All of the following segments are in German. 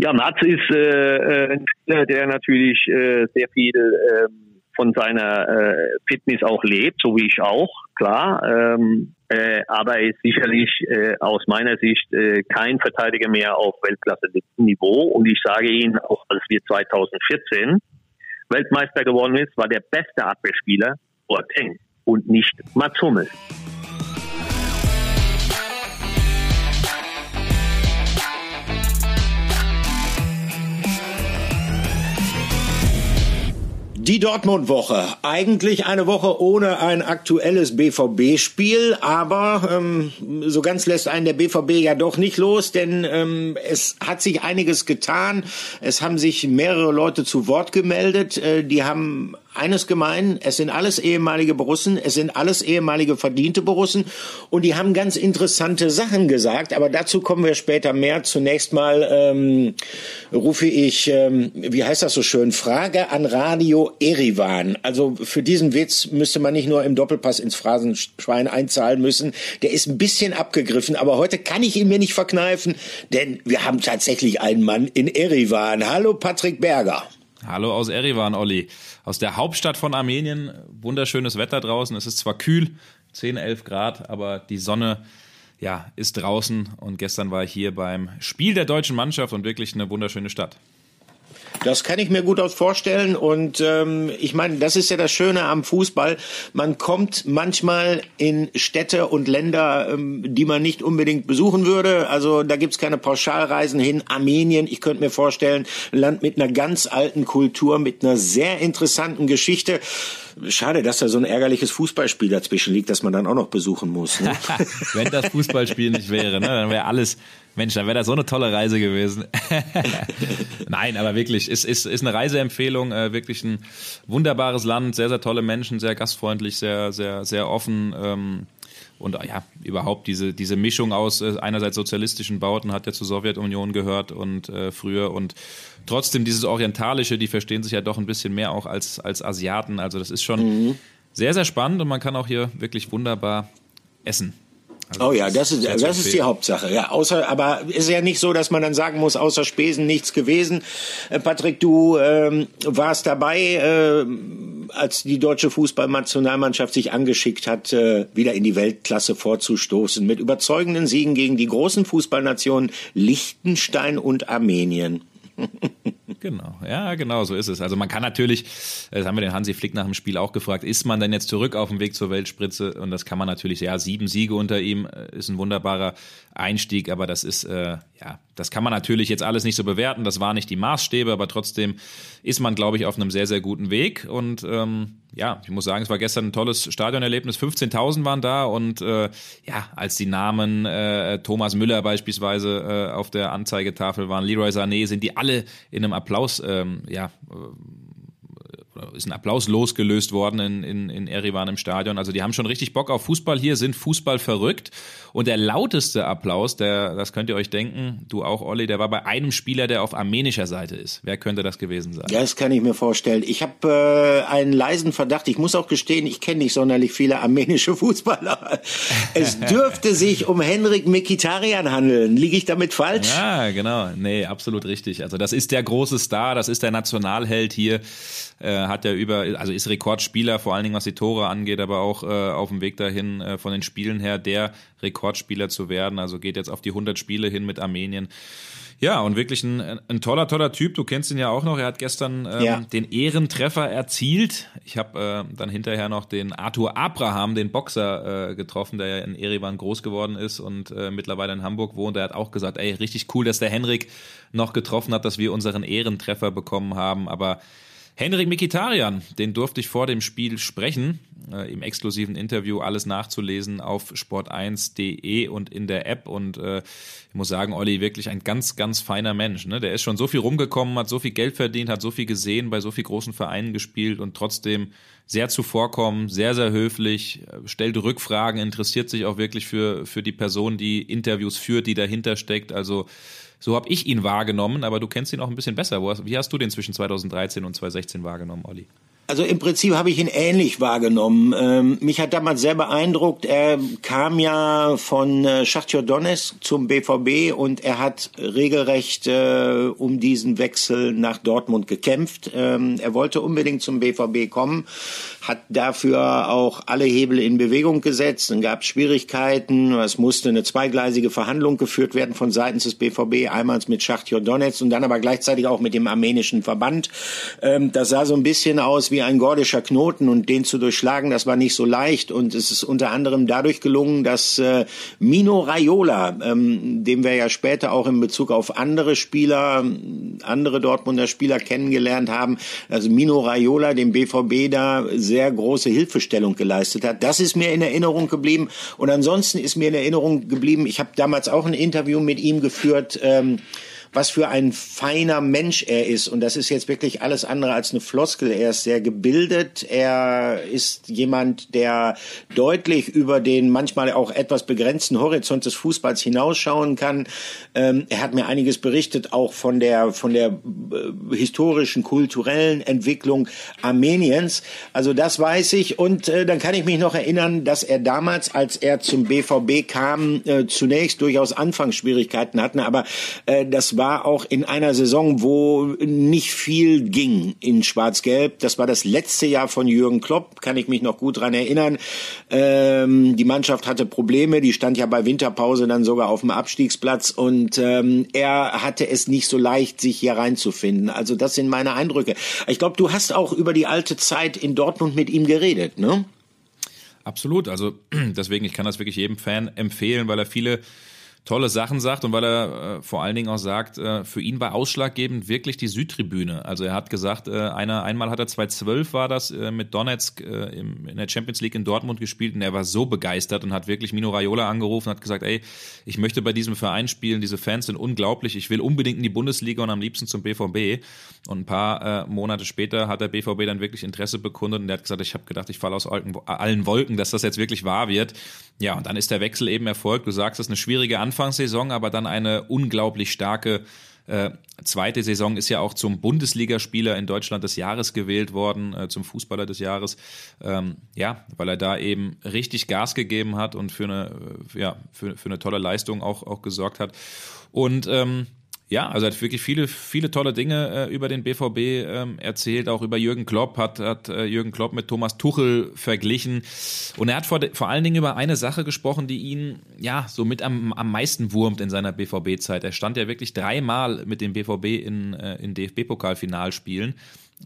Ja, Mats ist äh, ein Spieler, der natürlich äh, sehr viel äh, von seiner äh, Fitness auch lebt, so wie ich auch, klar. Ähm, äh, aber er ist sicherlich äh, aus meiner Sicht äh, kein Verteidiger mehr auf Weltklasse-Niveau. Und ich sage Ihnen, auch als wir 2014 Weltmeister geworden ist, war der beste Abwehrspieler Boateng und nicht Mats Hummels. Die Dortmund-Woche. Eigentlich eine Woche ohne ein aktuelles BVB-Spiel, aber ähm, so ganz lässt einen der BVB ja doch nicht los, denn ähm, es hat sich einiges getan. Es haben sich mehrere Leute zu Wort gemeldet. Äh, die haben eines gemein, es sind alles ehemalige Borussen, es sind alles ehemalige verdiente Borussen und die haben ganz interessante Sachen gesagt, aber dazu kommen wir später mehr. Zunächst mal ähm, rufe ich, ähm, wie heißt das so schön, Frage an Radio Erivan. Also für diesen Witz müsste man nicht nur im Doppelpass ins Phrasenschwein einzahlen müssen, der ist ein bisschen abgegriffen, aber heute kann ich ihn mir nicht verkneifen, denn wir haben tatsächlich einen Mann in Erivan. Hallo Patrick Berger. Hallo aus Erivan, Olli aus der Hauptstadt von Armenien. Wunderschönes Wetter draußen. Es ist zwar kühl, 10, 11 Grad, aber die Sonne ja, ist draußen. Und gestern war ich hier beim Spiel der deutschen Mannschaft und wirklich eine wunderschöne Stadt. Das kann ich mir gut aus vorstellen. Und ähm, ich meine, das ist ja das Schöne am Fußball. Man kommt manchmal in Städte und Länder, ähm, die man nicht unbedingt besuchen würde. Also da gibt's keine Pauschalreisen hin. Armenien, ich könnte mir vorstellen, Land mit einer ganz alten Kultur, mit einer sehr interessanten Geschichte. Schade, dass da so ein ärgerliches Fußballspiel dazwischen liegt, das man dann auch noch besuchen muss. Ne? Wenn das Fußballspiel nicht wäre, ne, dann wäre alles Mensch, dann wäre das so eine tolle Reise gewesen. Nein, aber wirklich, ist, ist, ist eine Reiseempfehlung, äh, wirklich ein wunderbares Land, sehr, sehr tolle Menschen, sehr gastfreundlich, sehr, sehr, sehr offen. Ähm, und ja, überhaupt diese, diese Mischung aus äh, einerseits sozialistischen Bauten hat ja zur Sowjetunion gehört und äh, früher und trotzdem dieses Orientalische, die verstehen sich ja doch ein bisschen mehr auch als, als Asiaten. Also das ist schon mhm. sehr, sehr spannend und man kann auch hier wirklich wunderbar essen. Also oh ja, das ist, das ist die Hauptsache. Ja, außer, aber ist ja nicht so, dass man dann sagen muss, außer Spesen nichts gewesen. Äh, Patrick, du ähm, warst dabei, äh, als die deutsche Fußballnationalmannschaft sich angeschickt hat, äh, wieder in die Weltklasse vorzustoßen, mit überzeugenden Siegen gegen die großen Fußballnationen Liechtenstein und Armenien. Genau, ja, genau, so ist es. Also man kann natürlich, das haben wir den Hansi Flick nach dem Spiel auch gefragt, ist man denn jetzt zurück auf dem Weg zur Weltspritze? Und das kann man natürlich, ja, sieben Siege unter ihm äh, ist ein wunderbarer Einstieg, aber das ist, äh, ja, das kann man natürlich jetzt alles nicht so bewerten. Das waren nicht die Maßstäbe, aber trotzdem ist man, glaube ich, auf einem sehr, sehr guten Weg. Und ähm, ja, ich muss sagen, es war gestern ein tolles Stadionerlebnis. 15.000 waren da und äh, ja, als die Namen äh, Thomas Müller beispielsweise äh, auf der Anzeigetafel waren, Leroy Sané, sind die alle in einem Applaus, ähm, ja, äh, ist ein Applaus losgelöst worden in, in, in Erivan im Stadion. Also die haben schon richtig Bock auf Fußball hier, sind Fußball verrückt. Und der lauteste Applaus, der, das könnt ihr euch denken, du auch, Olli, der war bei einem Spieler, der auf armenischer Seite ist. Wer könnte das gewesen sein? Ja, das kann ich mir vorstellen. Ich habe äh, einen leisen Verdacht. Ich muss auch gestehen, ich kenne nicht sonderlich viele armenische Fußballer. Es dürfte sich um Henrik Mikitarian handeln. Liege ich damit falsch? Ja, genau. Nee, absolut richtig. Also das ist der große Star, das ist der Nationalheld hier äh, hat er über, also ist Rekordspieler, vor allen Dingen was die Tore angeht, aber auch äh, auf dem Weg dahin äh, von den Spielen her, der Rekordspieler zu werden. Also geht jetzt auf die 100 Spiele hin mit Armenien. Ja, und wirklich ein, ein toller, toller Typ. Du kennst ihn ja auch noch. Er hat gestern ähm, ja. den Ehrentreffer erzielt. Ich habe äh, dann hinterher noch den Arthur Abraham, den Boxer, äh, getroffen, der ja in Erevan groß geworden ist und äh, mittlerweile in Hamburg wohnt. Er hat auch gesagt, ey, richtig cool, dass der Henrik noch getroffen hat, dass wir unseren Ehrentreffer bekommen haben. Aber Henrik Mikitarian, den durfte ich vor dem Spiel sprechen, äh, im exklusiven Interview alles nachzulesen auf sport1.de und in der App. Und äh, ich muss sagen, Olli, wirklich ein ganz, ganz feiner Mensch. Ne? Der ist schon so viel rumgekommen, hat so viel Geld verdient, hat so viel gesehen, bei so viel großen Vereinen gespielt und trotzdem sehr zuvorkommen, sehr, sehr höflich, stellt Rückfragen, interessiert sich auch wirklich für, für die Person, die Interviews führt, die dahinter steckt. Also so habe ich ihn wahrgenommen, aber du kennst ihn auch ein bisschen besser. Wie hast du den zwischen 2013 und 2016 wahrgenommen, Olli? Also im Prinzip habe ich ihn ähnlich wahrgenommen. Ähm, mich hat damals sehr beeindruckt. Er kam ja von äh, Schachtjor Donetsk zum BVB und er hat regelrecht äh, um diesen Wechsel nach Dortmund gekämpft. Ähm, er wollte unbedingt zum BVB kommen, hat dafür auch alle Hebel in Bewegung gesetzt. Dann gab es Schwierigkeiten. Es musste eine zweigleisige Verhandlung geführt werden von seitens des BVB, einmal mit Schachtjor Donetsk und dann aber gleichzeitig auch mit dem armenischen Verband. Ähm, das sah so ein bisschen aus wie wie ein gordischer Knoten und den zu durchschlagen, das war nicht so leicht. Und es ist unter anderem dadurch gelungen, dass äh, Mino Raiola, ähm, den wir ja später auch in Bezug auf andere Spieler, andere Dortmunder Spieler kennengelernt haben, also Mino Raiola dem BVB da sehr große Hilfestellung geleistet hat. Das ist mir in Erinnerung geblieben. Und ansonsten ist mir in Erinnerung geblieben, ich habe damals auch ein Interview mit ihm geführt, ähm, was für ein feiner Mensch er ist. Und das ist jetzt wirklich alles andere als eine Floskel. Er ist sehr gebildet. Er ist jemand, der deutlich über den manchmal auch etwas begrenzten Horizont des Fußballs hinausschauen kann. Ähm, er hat mir einiges berichtet, auch von der, von der äh, historischen, kulturellen Entwicklung Armeniens. Also das weiß ich. Und äh, dann kann ich mich noch erinnern, dass er damals, als er zum BVB kam, äh, zunächst durchaus Anfangsschwierigkeiten hatten. Aber äh, das war auch in einer Saison, wo nicht viel ging in Schwarz-Gelb. Das war das letzte Jahr von Jürgen Klopp, kann ich mich noch gut dran erinnern. Ähm, die Mannschaft hatte Probleme, die stand ja bei Winterpause dann sogar auf dem Abstiegsplatz und ähm, er hatte es nicht so leicht, sich hier reinzufinden. Also das sind meine Eindrücke. Ich glaube, du hast auch über die alte Zeit in Dortmund mit ihm geredet, ne? Absolut. Also deswegen, ich kann das wirklich jedem Fan empfehlen, weil er viele tolle Sachen sagt und weil er äh, vor allen Dingen auch sagt, äh, für ihn war ausschlaggebend wirklich die Südtribüne. Also er hat gesagt, äh, einer, einmal hat er 2012 war das äh, mit Donetsk äh, im, in der Champions League in Dortmund gespielt und er war so begeistert und hat wirklich Mino Raiola angerufen und hat gesagt, ey, ich möchte bei diesem Verein spielen, diese Fans sind unglaublich, ich will unbedingt in die Bundesliga und am liebsten zum BVB. Und ein paar äh, Monate später hat der BVB dann wirklich Interesse bekundet und er hat gesagt, ich habe gedacht, ich falle aus allen Wolken, dass das jetzt wirklich wahr wird. Ja, und dann ist der Wechsel eben erfolgt. Du sagst, es ist eine schwierige Anfangssaison, aber dann eine unglaublich starke äh, zweite Saison ist ja auch zum Bundesligaspieler in Deutschland des Jahres gewählt worden, äh, zum Fußballer des Jahres. Ähm, ja, weil er da eben richtig Gas gegeben hat und für eine, äh, ja, für, für eine tolle Leistung auch, auch gesorgt hat. Und ähm, ja, also er hat wirklich viele, viele tolle Dinge äh, über den BVB ähm, erzählt, auch über Jürgen Klopp, hat, hat äh, Jürgen Klopp mit Thomas Tuchel verglichen. Und er hat vor, vor allen Dingen über eine Sache gesprochen, die ihn ja so mit am, am meisten wurmt in seiner BVB-Zeit. Er stand ja wirklich dreimal mit dem BVB in, äh, in DFB-Pokalfinalspielen.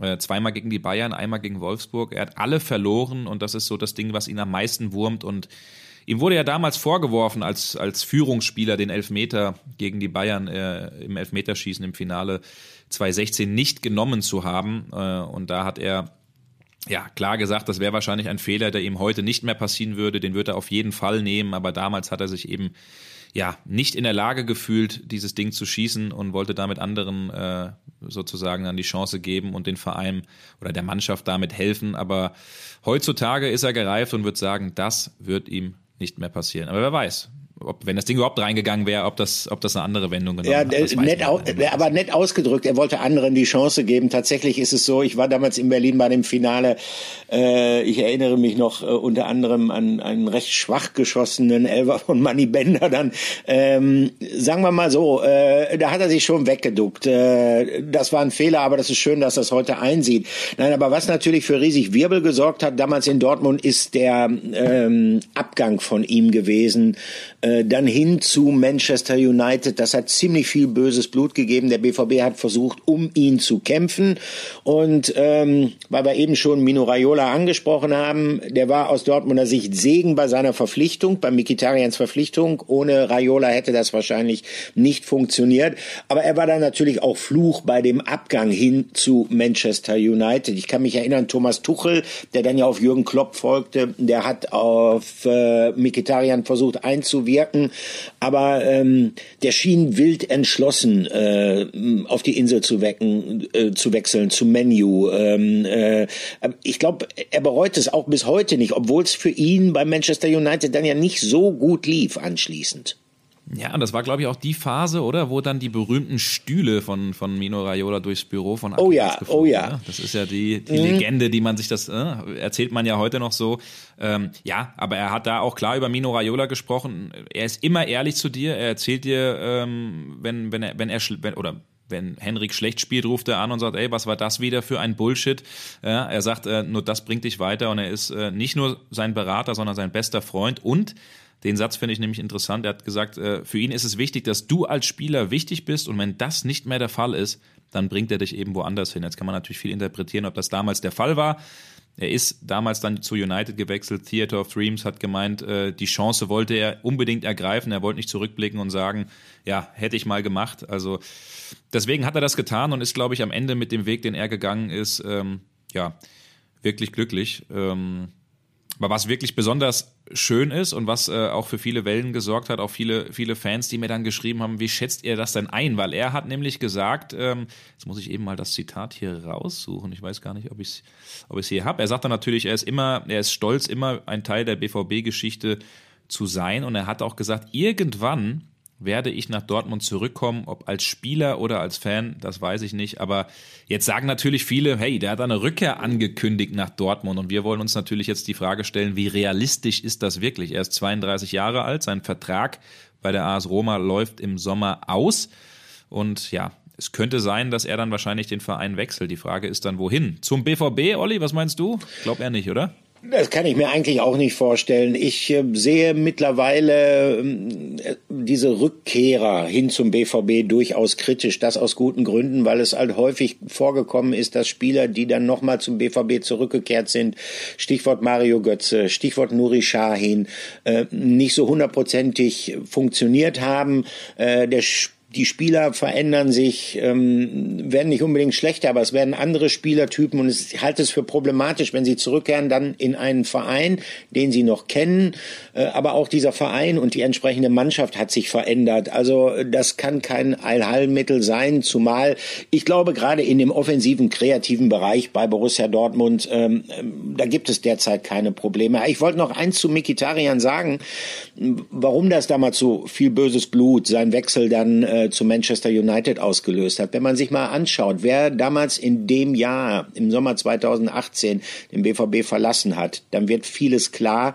Äh, zweimal gegen die Bayern, einmal gegen Wolfsburg. Er hat alle verloren und das ist so das Ding, was ihn am meisten wurmt. Und Ihm wurde ja damals vorgeworfen, als, als Führungsspieler den Elfmeter gegen die Bayern äh, im Elfmeterschießen im Finale 2016 nicht genommen zu haben. Äh, und da hat er ja, klar gesagt, das wäre wahrscheinlich ein Fehler, der ihm heute nicht mehr passieren würde. Den würde er auf jeden Fall nehmen. Aber damals hat er sich eben ja nicht in der Lage gefühlt, dieses Ding zu schießen und wollte damit anderen äh, sozusagen dann die Chance geben und den Verein oder der Mannschaft damit helfen. Aber heutzutage ist er gereift und wird sagen, das wird ihm nicht mehr passieren. Aber wer weiß, ob, wenn das Ding überhaupt reingegangen wäre, ob das, ob das eine andere Wendung genommen ja, hat. Nett, au, aber nett ausgedrückt. Er wollte anderen die Chance geben. Tatsächlich ist es so, ich war damals in Berlin bei dem Finale. Äh, ich erinnere mich noch äh, unter anderem an einen recht schwach geschossenen Elfer von Manny Bender dann. Ähm, sagen wir mal so, äh, da hat er sich schon weggeduckt. Äh, das war ein Fehler, aber das ist schön, dass er es heute einsieht. Nein, aber was natürlich für riesig Wirbel gesorgt hat damals in Dortmund, ist der ähm, Abgang von ihm gewesen. Äh, dann hin zu Manchester United. Das hat ziemlich viel böses Blut gegeben. Der BVB hat versucht, um ihn zu kämpfen. Und ähm, weil wir eben schon Mino Raiola angesprochen haben, der war aus Dortmunder Sicht Segen bei seiner Verpflichtung, bei Mikitarians Verpflichtung. Ohne Raiola hätte das wahrscheinlich nicht funktioniert. Aber er war dann natürlich auch Fluch bei dem Abgang hin zu Manchester United. Ich kann mich erinnern, Thomas Tuchel, der dann ja auf Jürgen Klopp folgte, der hat auf äh, Mikitarian versucht einzuwirken wirken, aber ähm, der schien wild entschlossen, äh, auf die Insel zu wecken, äh, zu wechseln, zu Menu. Ähm, äh, ich glaube, er bereut es auch bis heute nicht, obwohl es für ihn bei Manchester United dann ja nicht so gut lief anschließend. Ja, und das war, glaube ich, auch die Phase, oder? Wo dann die berühmten Stühle von, von Mino Raiola durchs Büro von Aki Oh ja, oh ja. Ne? Das ist ja die, die mhm. Legende, die man sich das, äh, erzählt man ja heute noch so. Ähm, ja, aber er hat da auch klar über Mino Raiola gesprochen. Er ist immer ehrlich zu dir. Er erzählt dir, ähm, wenn, wenn er, wenn er, wenn, oder wenn Henrik schlecht spielt, ruft er an und sagt, ey, was war das wieder für ein Bullshit? Ja, er sagt, äh, nur das bringt dich weiter und er ist äh, nicht nur sein Berater, sondern sein bester Freund und den Satz finde ich nämlich interessant. Er hat gesagt, äh, für ihn ist es wichtig, dass du als Spieler wichtig bist und wenn das nicht mehr der Fall ist, dann bringt er dich eben woanders hin. Jetzt kann man natürlich viel interpretieren, ob das damals der Fall war. Er ist damals dann zu United gewechselt. Theater of Dreams hat gemeint, äh, die Chance wollte er unbedingt ergreifen. Er wollte nicht zurückblicken und sagen, ja, hätte ich mal gemacht. Also deswegen hat er das getan und ist, glaube ich, am Ende mit dem Weg, den er gegangen ist, ähm, ja, wirklich glücklich. Ähm, aber was wirklich besonders schön ist und was äh, auch für viele Wellen gesorgt hat, auch viele, viele Fans, die mir dann geschrieben haben, wie schätzt ihr das denn ein? Weil er hat nämlich gesagt, ähm, jetzt muss ich eben mal das Zitat hier raussuchen, ich weiß gar nicht, ob ich es ob ich's hier habe. Er sagt dann natürlich, er ist immer, er ist stolz, immer ein Teil der BVB-Geschichte zu sein und er hat auch gesagt, irgendwann werde ich nach Dortmund zurückkommen, ob als Spieler oder als Fan, das weiß ich nicht. Aber jetzt sagen natürlich viele, hey, der hat eine Rückkehr angekündigt nach Dortmund. Und wir wollen uns natürlich jetzt die Frage stellen, wie realistisch ist das wirklich? Er ist 32 Jahre alt, sein Vertrag bei der AS Roma läuft im Sommer aus. Und ja, es könnte sein, dass er dann wahrscheinlich den Verein wechselt. Die Frage ist dann, wohin? Zum BVB, Olli, was meinst du? Glaub er nicht, oder? Das kann ich mir eigentlich auch nicht vorstellen. Ich äh, sehe mittlerweile äh, diese Rückkehrer hin zum BVB durchaus kritisch. Das aus guten Gründen, weil es halt häufig vorgekommen ist, dass Spieler, die dann nochmal zum BVB zurückgekehrt sind, Stichwort Mario Götze, Stichwort Nuri Sahin, äh, nicht so hundertprozentig funktioniert haben. Äh, der die Spieler verändern sich, ähm, werden nicht unbedingt schlechter, aber es werden andere Spielertypen und ich halte es für problematisch, wenn sie zurückkehren dann in einen Verein, den sie noch kennen, äh, aber auch dieser Verein und die entsprechende Mannschaft hat sich verändert. Also das kann kein Allheilmittel sein, zumal ich glaube gerade in dem offensiven, kreativen Bereich bei Borussia Dortmund, ähm, ähm da gibt es derzeit keine Probleme. Ich wollte noch eins zu Mikitarian sagen, warum das damals so viel böses Blut, sein Wechsel dann äh, zu Manchester United ausgelöst hat. Wenn man sich mal anschaut, wer damals in dem Jahr, im Sommer 2018, den BVB verlassen hat, dann wird vieles klar.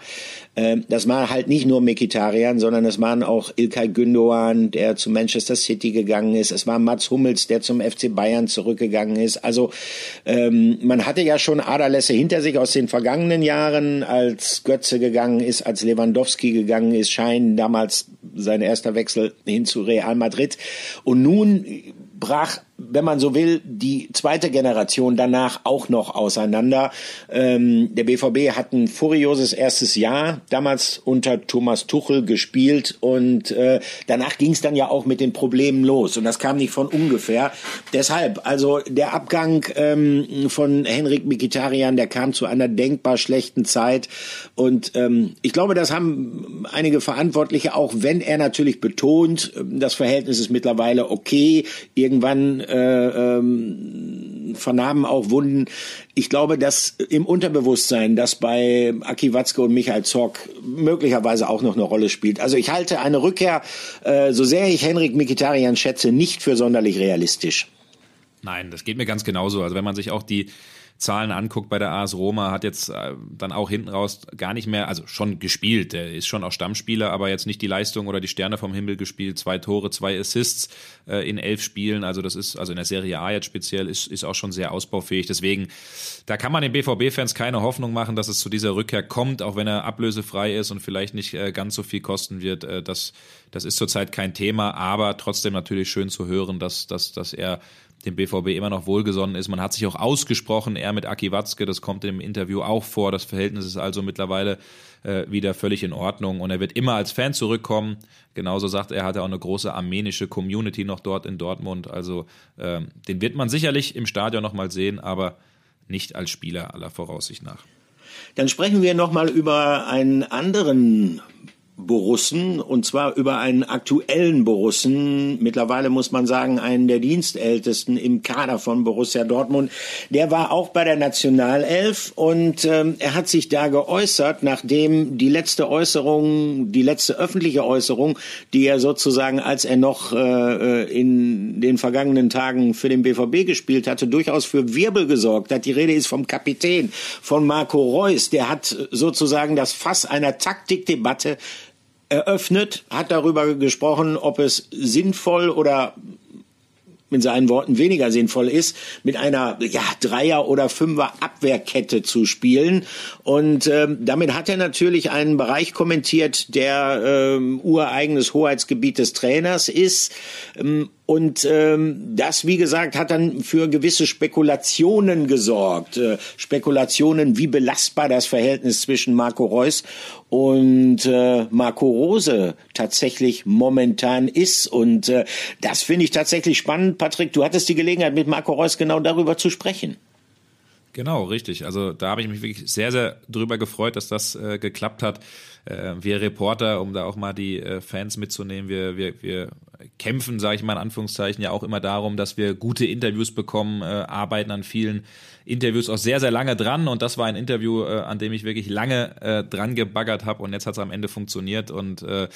Ähm, das war halt nicht nur Mkhitaryan, sondern es waren auch Ilkay Gündoğan, der zu Manchester City gegangen ist. Es war Mats Hummels, der zum FC Bayern zurückgegangen ist. Also ähm, man hatte ja schon Aderlässe hinter sich aus den vergangenen Jahren, als Götze gegangen ist, als Lewandowski gegangen ist, Schein damals sein erster Wechsel hin zu Real Madrid. Und nun brach, wenn man so will, die zweite Generation danach auch noch auseinander. Ähm, der BVB hat ein furioses erstes Jahr damals unter Thomas Tuchel gespielt und äh, danach ging es dann ja auch mit den Problemen los und das kam nicht von ungefähr. Deshalb, also der Abgang ähm, von Henrik Mikitarian, der kam zu einer denkbar schlechten Zeit und ähm, ich glaube, das haben einige Verantwortliche auch, wenn er natürlich betont, das Verhältnis ist mittlerweile okay, irgendwann äh, ähm, vernahmen auch Wunden. Ich glaube, dass im Unterbewusstsein, das bei Aki Watzke und Michael Zorc möglicherweise auch noch eine Rolle spielt. Also ich halte eine Rückkehr, äh, so sehr ich Henrik Mikitarian schätze, nicht für sonderlich realistisch. Nein, das geht mir ganz genauso. Also wenn man sich auch die Zahlen anguckt bei der AS Roma, hat jetzt äh, dann auch hinten raus gar nicht mehr, also schon gespielt, der ist schon auch Stammspieler, aber jetzt nicht die Leistung oder die Sterne vom Himmel gespielt. Zwei Tore, zwei Assists äh, in elf Spielen, also das ist, also in der Serie A jetzt speziell, ist, ist auch schon sehr ausbaufähig. Deswegen, da kann man den BVB-Fans keine Hoffnung machen, dass es zu dieser Rückkehr kommt, auch wenn er ablösefrei ist und vielleicht nicht äh, ganz so viel kosten wird. Das, das ist zurzeit kein Thema, aber trotzdem natürlich schön zu hören, dass, dass, dass er dem BVB immer noch wohlgesonnen ist. Man hat sich auch ausgesprochen, er mit Aki Watzke, das kommt im Interview auch vor. Das Verhältnis ist also mittlerweile äh, wieder völlig in Ordnung und er wird immer als Fan zurückkommen. Genauso sagt er, hat er auch eine große armenische Community noch dort in Dortmund. Also äh, den wird man sicherlich im Stadion noch mal sehen, aber nicht als Spieler aller Voraussicht nach. Dann sprechen wir noch mal über einen anderen Borussen und zwar über einen aktuellen Borussen, mittlerweile muss man sagen, einen der Dienstältesten im Kader von Borussia Dortmund. Der war auch bei der Nationalelf und ähm, er hat sich da geäußert, nachdem die letzte Äußerung, die letzte öffentliche Äußerung, die er sozusagen, als er noch äh, äh in den vergangenen Tagen für den BVB gespielt hatte, durchaus für Wirbel gesorgt hat. Die Rede ist vom Kapitän, von Marco Reus. Der hat sozusagen das Fass einer Taktikdebatte eröffnet, hat darüber gesprochen, ob es sinnvoll oder mit seinen Worten weniger sinnvoll ist, mit einer ja, Dreier- oder Fünfer-Abwehrkette zu spielen. Und ähm, damit hat er natürlich einen Bereich kommentiert, der ähm, ureigenes Hoheitsgebiet des Trainers ist. Ähm, und ähm, das, wie gesagt, hat dann für gewisse Spekulationen gesorgt. Äh, Spekulationen, wie belastbar das Verhältnis zwischen Marco Reus und äh, Marco Rose tatsächlich momentan ist. Und äh, das finde ich tatsächlich spannend. Patrick, du hattest die Gelegenheit, mit Marco Reus genau darüber zu sprechen. Genau, richtig. Also da habe ich mich wirklich sehr, sehr drüber gefreut, dass das äh, geklappt hat. Äh, wir Reporter, um da auch mal die äh, Fans mitzunehmen, wir, wir, wir kämpfen, sage ich mal in Anführungszeichen, ja auch immer darum, dass wir gute Interviews bekommen, äh, arbeiten an vielen Interviews auch sehr, sehr lange dran. Und das war ein Interview, äh, an dem ich wirklich lange äh, dran gebaggert habe und jetzt hat es am Ende funktioniert. Und äh,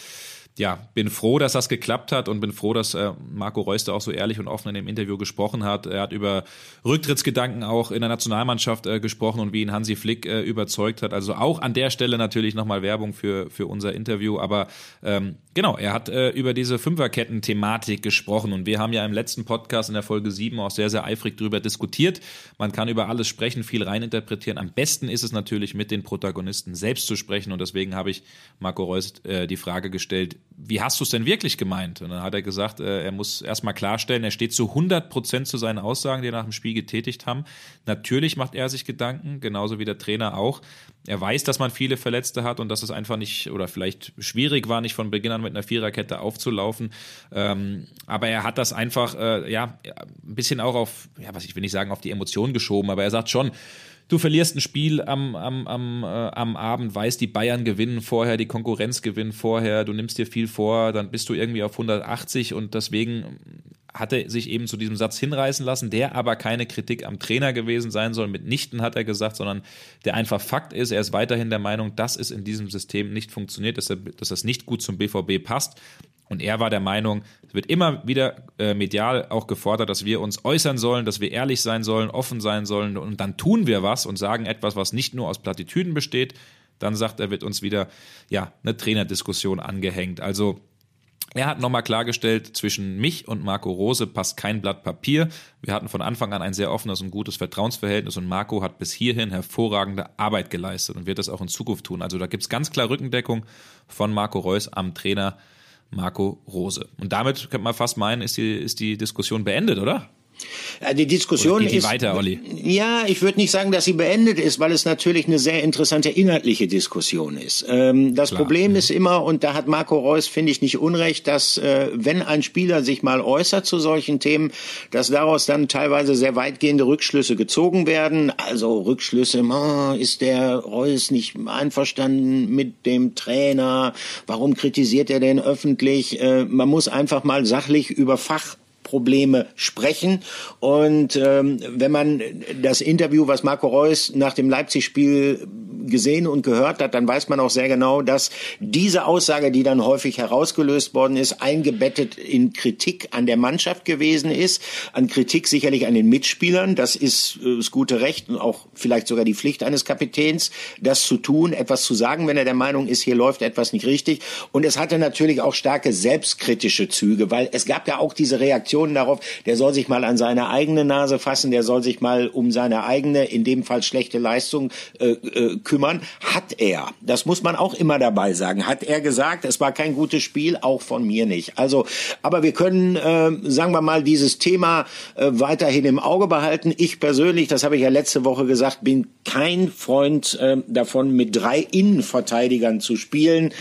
ja, bin froh, dass das geklappt hat und bin froh, dass äh, Marco Reus da auch so ehrlich und offen in dem Interview gesprochen hat. Er hat über Rücktrittsgedanken auch in der Nationalmannschaft äh, gesprochen und wie ihn Hansi Flick äh, überzeugt hat. Also auch an der Stelle natürlich nochmal Werbung für, für unser Interview. Aber ähm, genau, er hat äh, über diese Fünferketten-Thematik gesprochen und wir haben ja im letzten Podcast in der Folge 7 auch sehr, sehr eifrig darüber diskutiert. Man kann über alles sprechen, viel reininterpretieren. Am besten ist es natürlich, mit den Protagonisten selbst zu sprechen und deswegen habe ich Marco Reus äh, die Frage gestellt, wie hast du es denn wirklich gemeint? Und dann hat er gesagt, äh, er muss erstmal klarstellen, er steht zu 100 Prozent zu seinen Aussagen, die er nach dem Spiel getätigt haben. Natürlich macht er sich Gedanken, genauso wie der Trainer auch. Er weiß, dass man viele Verletzte hat und dass es einfach nicht oder vielleicht schwierig war, nicht von Beginn an mit einer Viererkette aufzulaufen. Ähm, aber er hat das einfach, äh, ja, ein bisschen auch auf, ja, was ich will nicht sagen, auf die Emotionen geschoben, aber er sagt schon, du verlierst ein Spiel am, am, am, äh, am Abend, weißt, die Bayern gewinnen vorher, die Konkurrenz gewinnt vorher, du nimmst dir viel vor, dann bist du irgendwie auf 180 und deswegen hat er sich eben zu diesem Satz hinreißen lassen, der aber keine Kritik am Trainer gewesen sein soll. Mitnichten hat er gesagt, sondern der einfach Fakt ist, er ist weiterhin der Meinung, dass es in diesem System nicht funktioniert, dass, er, dass das nicht gut zum BVB passt. Und er war der Meinung, es wird immer wieder äh, medial auch gefordert, dass wir uns äußern sollen, dass wir ehrlich sein sollen, offen sein sollen. Und dann tun wir was und sagen etwas, was nicht nur aus Plattitüden besteht. Dann sagt er, wird uns wieder ja eine Trainerdiskussion angehängt. Also er hat nochmal klargestellt, zwischen mich und Marco Rose passt kein Blatt Papier. Wir hatten von Anfang an ein sehr offenes und gutes Vertrauensverhältnis und Marco hat bis hierhin hervorragende Arbeit geleistet und wird das auch in Zukunft tun. Also da gibt's ganz klar Rückendeckung von Marco Reus am Trainer Marco Rose. Und damit könnte man fast meinen, ist die, ist die Diskussion beendet, oder? Die Diskussion ist weiter, Olli. Ja, ich würde nicht sagen, dass sie beendet ist, weil es natürlich eine sehr interessante inhaltliche Diskussion ist. Ähm, das Klar. Problem ist immer, und da hat Marco Reus, finde ich, nicht unrecht, dass äh, wenn ein Spieler sich mal äußert zu solchen Themen, dass daraus dann teilweise sehr weitgehende Rückschlüsse gezogen werden. Also Rückschlüsse, oh, ist der Reus nicht einverstanden mit dem Trainer? Warum kritisiert er denn öffentlich? Äh, man muss einfach mal sachlich über Fach Probleme sprechen. Und ähm, wenn man das Interview, was Marco Reus nach dem Leipzig-Spiel gesehen und gehört hat, dann weiß man auch sehr genau, dass diese Aussage, die dann häufig herausgelöst worden ist, eingebettet in Kritik an der Mannschaft gewesen ist, an Kritik sicherlich an den Mitspielern. Das ist äh, das gute Recht und auch vielleicht sogar die Pflicht eines Kapitäns, das zu tun, etwas zu sagen, wenn er der Meinung ist, hier läuft etwas nicht richtig. Und es hatte natürlich auch starke selbstkritische Züge, weil es gab ja auch diese Reaktionen darauf, der soll sich mal an seine eigene Nase fassen, der soll sich mal um seine eigene, in dem Fall schlechte Leistung äh, äh, kümmern. Hat er. Das muss man auch immer dabei sagen. Hat er gesagt, es war kein gutes Spiel, auch von mir nicht. Also, aber wir können, äh, sagen wir mal, dieses Thema äh, weiterhin im Auge behalten. Ich persönlich, das habe ich ja letzte Woche gesagt, bin kein Freund äh, davon, mit drei Innenverteidigern zu spielen.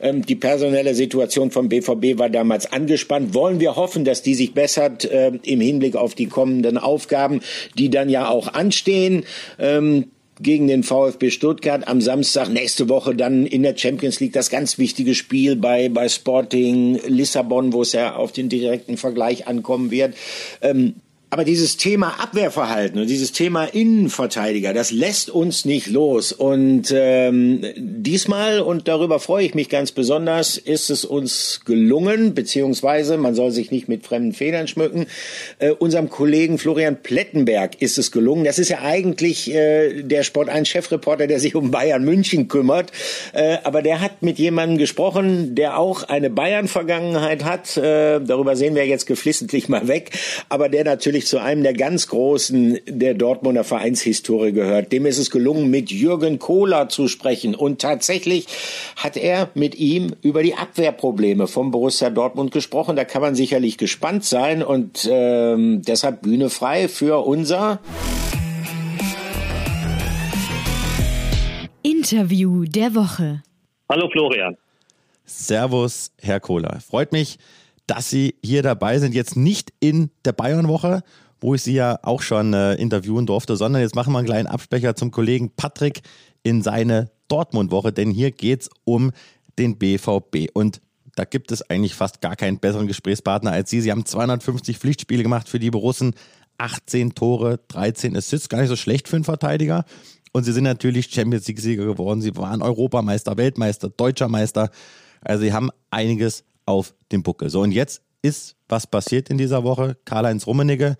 Ähm, die personelle Situation vom BVB war damals angespannt. Wollen wir hoffen, dass die sich bessert äh, im Hinblick auf die kommenden Aufgaben, die dann ja auch anstehen. Ähm, gegen den VfB Stuttgart. Am Samstag nächste Woche dann in der Champions League das ganz wichtige Spiel bei, bei Sporting Lissabon, wo es ja auf den direkten Vergleich ankommen wird. Ähm, aber dieses Thema Abwehrverhalten und dieses Thema Innenverteidiger, das lässt uns nicht los. Und ähm, diesmal, und darüber freue ich mich ganz besonders, ist es uns gelungen, beziehungsweise man soll sich nicht mit fremden Federn schmücken, äh, unserem Kollegen Florian Plettenberg ist es gelungen. Das ist ja eigentlich äh, der Sport 1 Chefreporter, der sich um Bayern München kümmert. Äh, aber der hat mit jemandem gesprochen, der auch eine Bayern-Vergangenheit hat. Äh, darüber sehen wir jetzt geflissentlich mal weg. Aber der natürlich natürlich zu einem der ganz großen der Dortmunder Vereinshistorie gehört. Dem ist es gelungen, mit Jürgen Kohler zu sprechen. Und tatsächlich hat er mit ihm über die Abwehrprobleme vom Borussia Dortmund gesprochen. Da kann man sicherlich gespannt sein und ähm, deshalb Bühne frei für unser Interview der Woche. Hallo Florian. Servus, Herr Kohler. Freut mich, dass Sie hier dabei sind. Jetzt nicht in der Bayernwoche, wo ich Sie ja auch schon äh, interviewen durfte, sondern jetzt machen wir einen kleinen Absprecher zum Kollegen Patrick in seine Dortmund-Woche, denn hier geht es um den BVB. Und da gibt es eigentlich fast gar keinen besseren Gesprächspartner als Sie. Sie haben 250 Pflichtspiele gemacht für die Borussen, 18 Tore, 13 Assists, gar nicht so schlecht für einen Verteidiger. Und Sie sind natürlich Champions League-Sieger geworden. Sie waren Europameister, Weltmeister, Deutscher Meister. Also Sie haben einiges auf dem Buckel. So, und jetzt ist was passiert in dieser Woche. Karl-Heinz Rummenigge,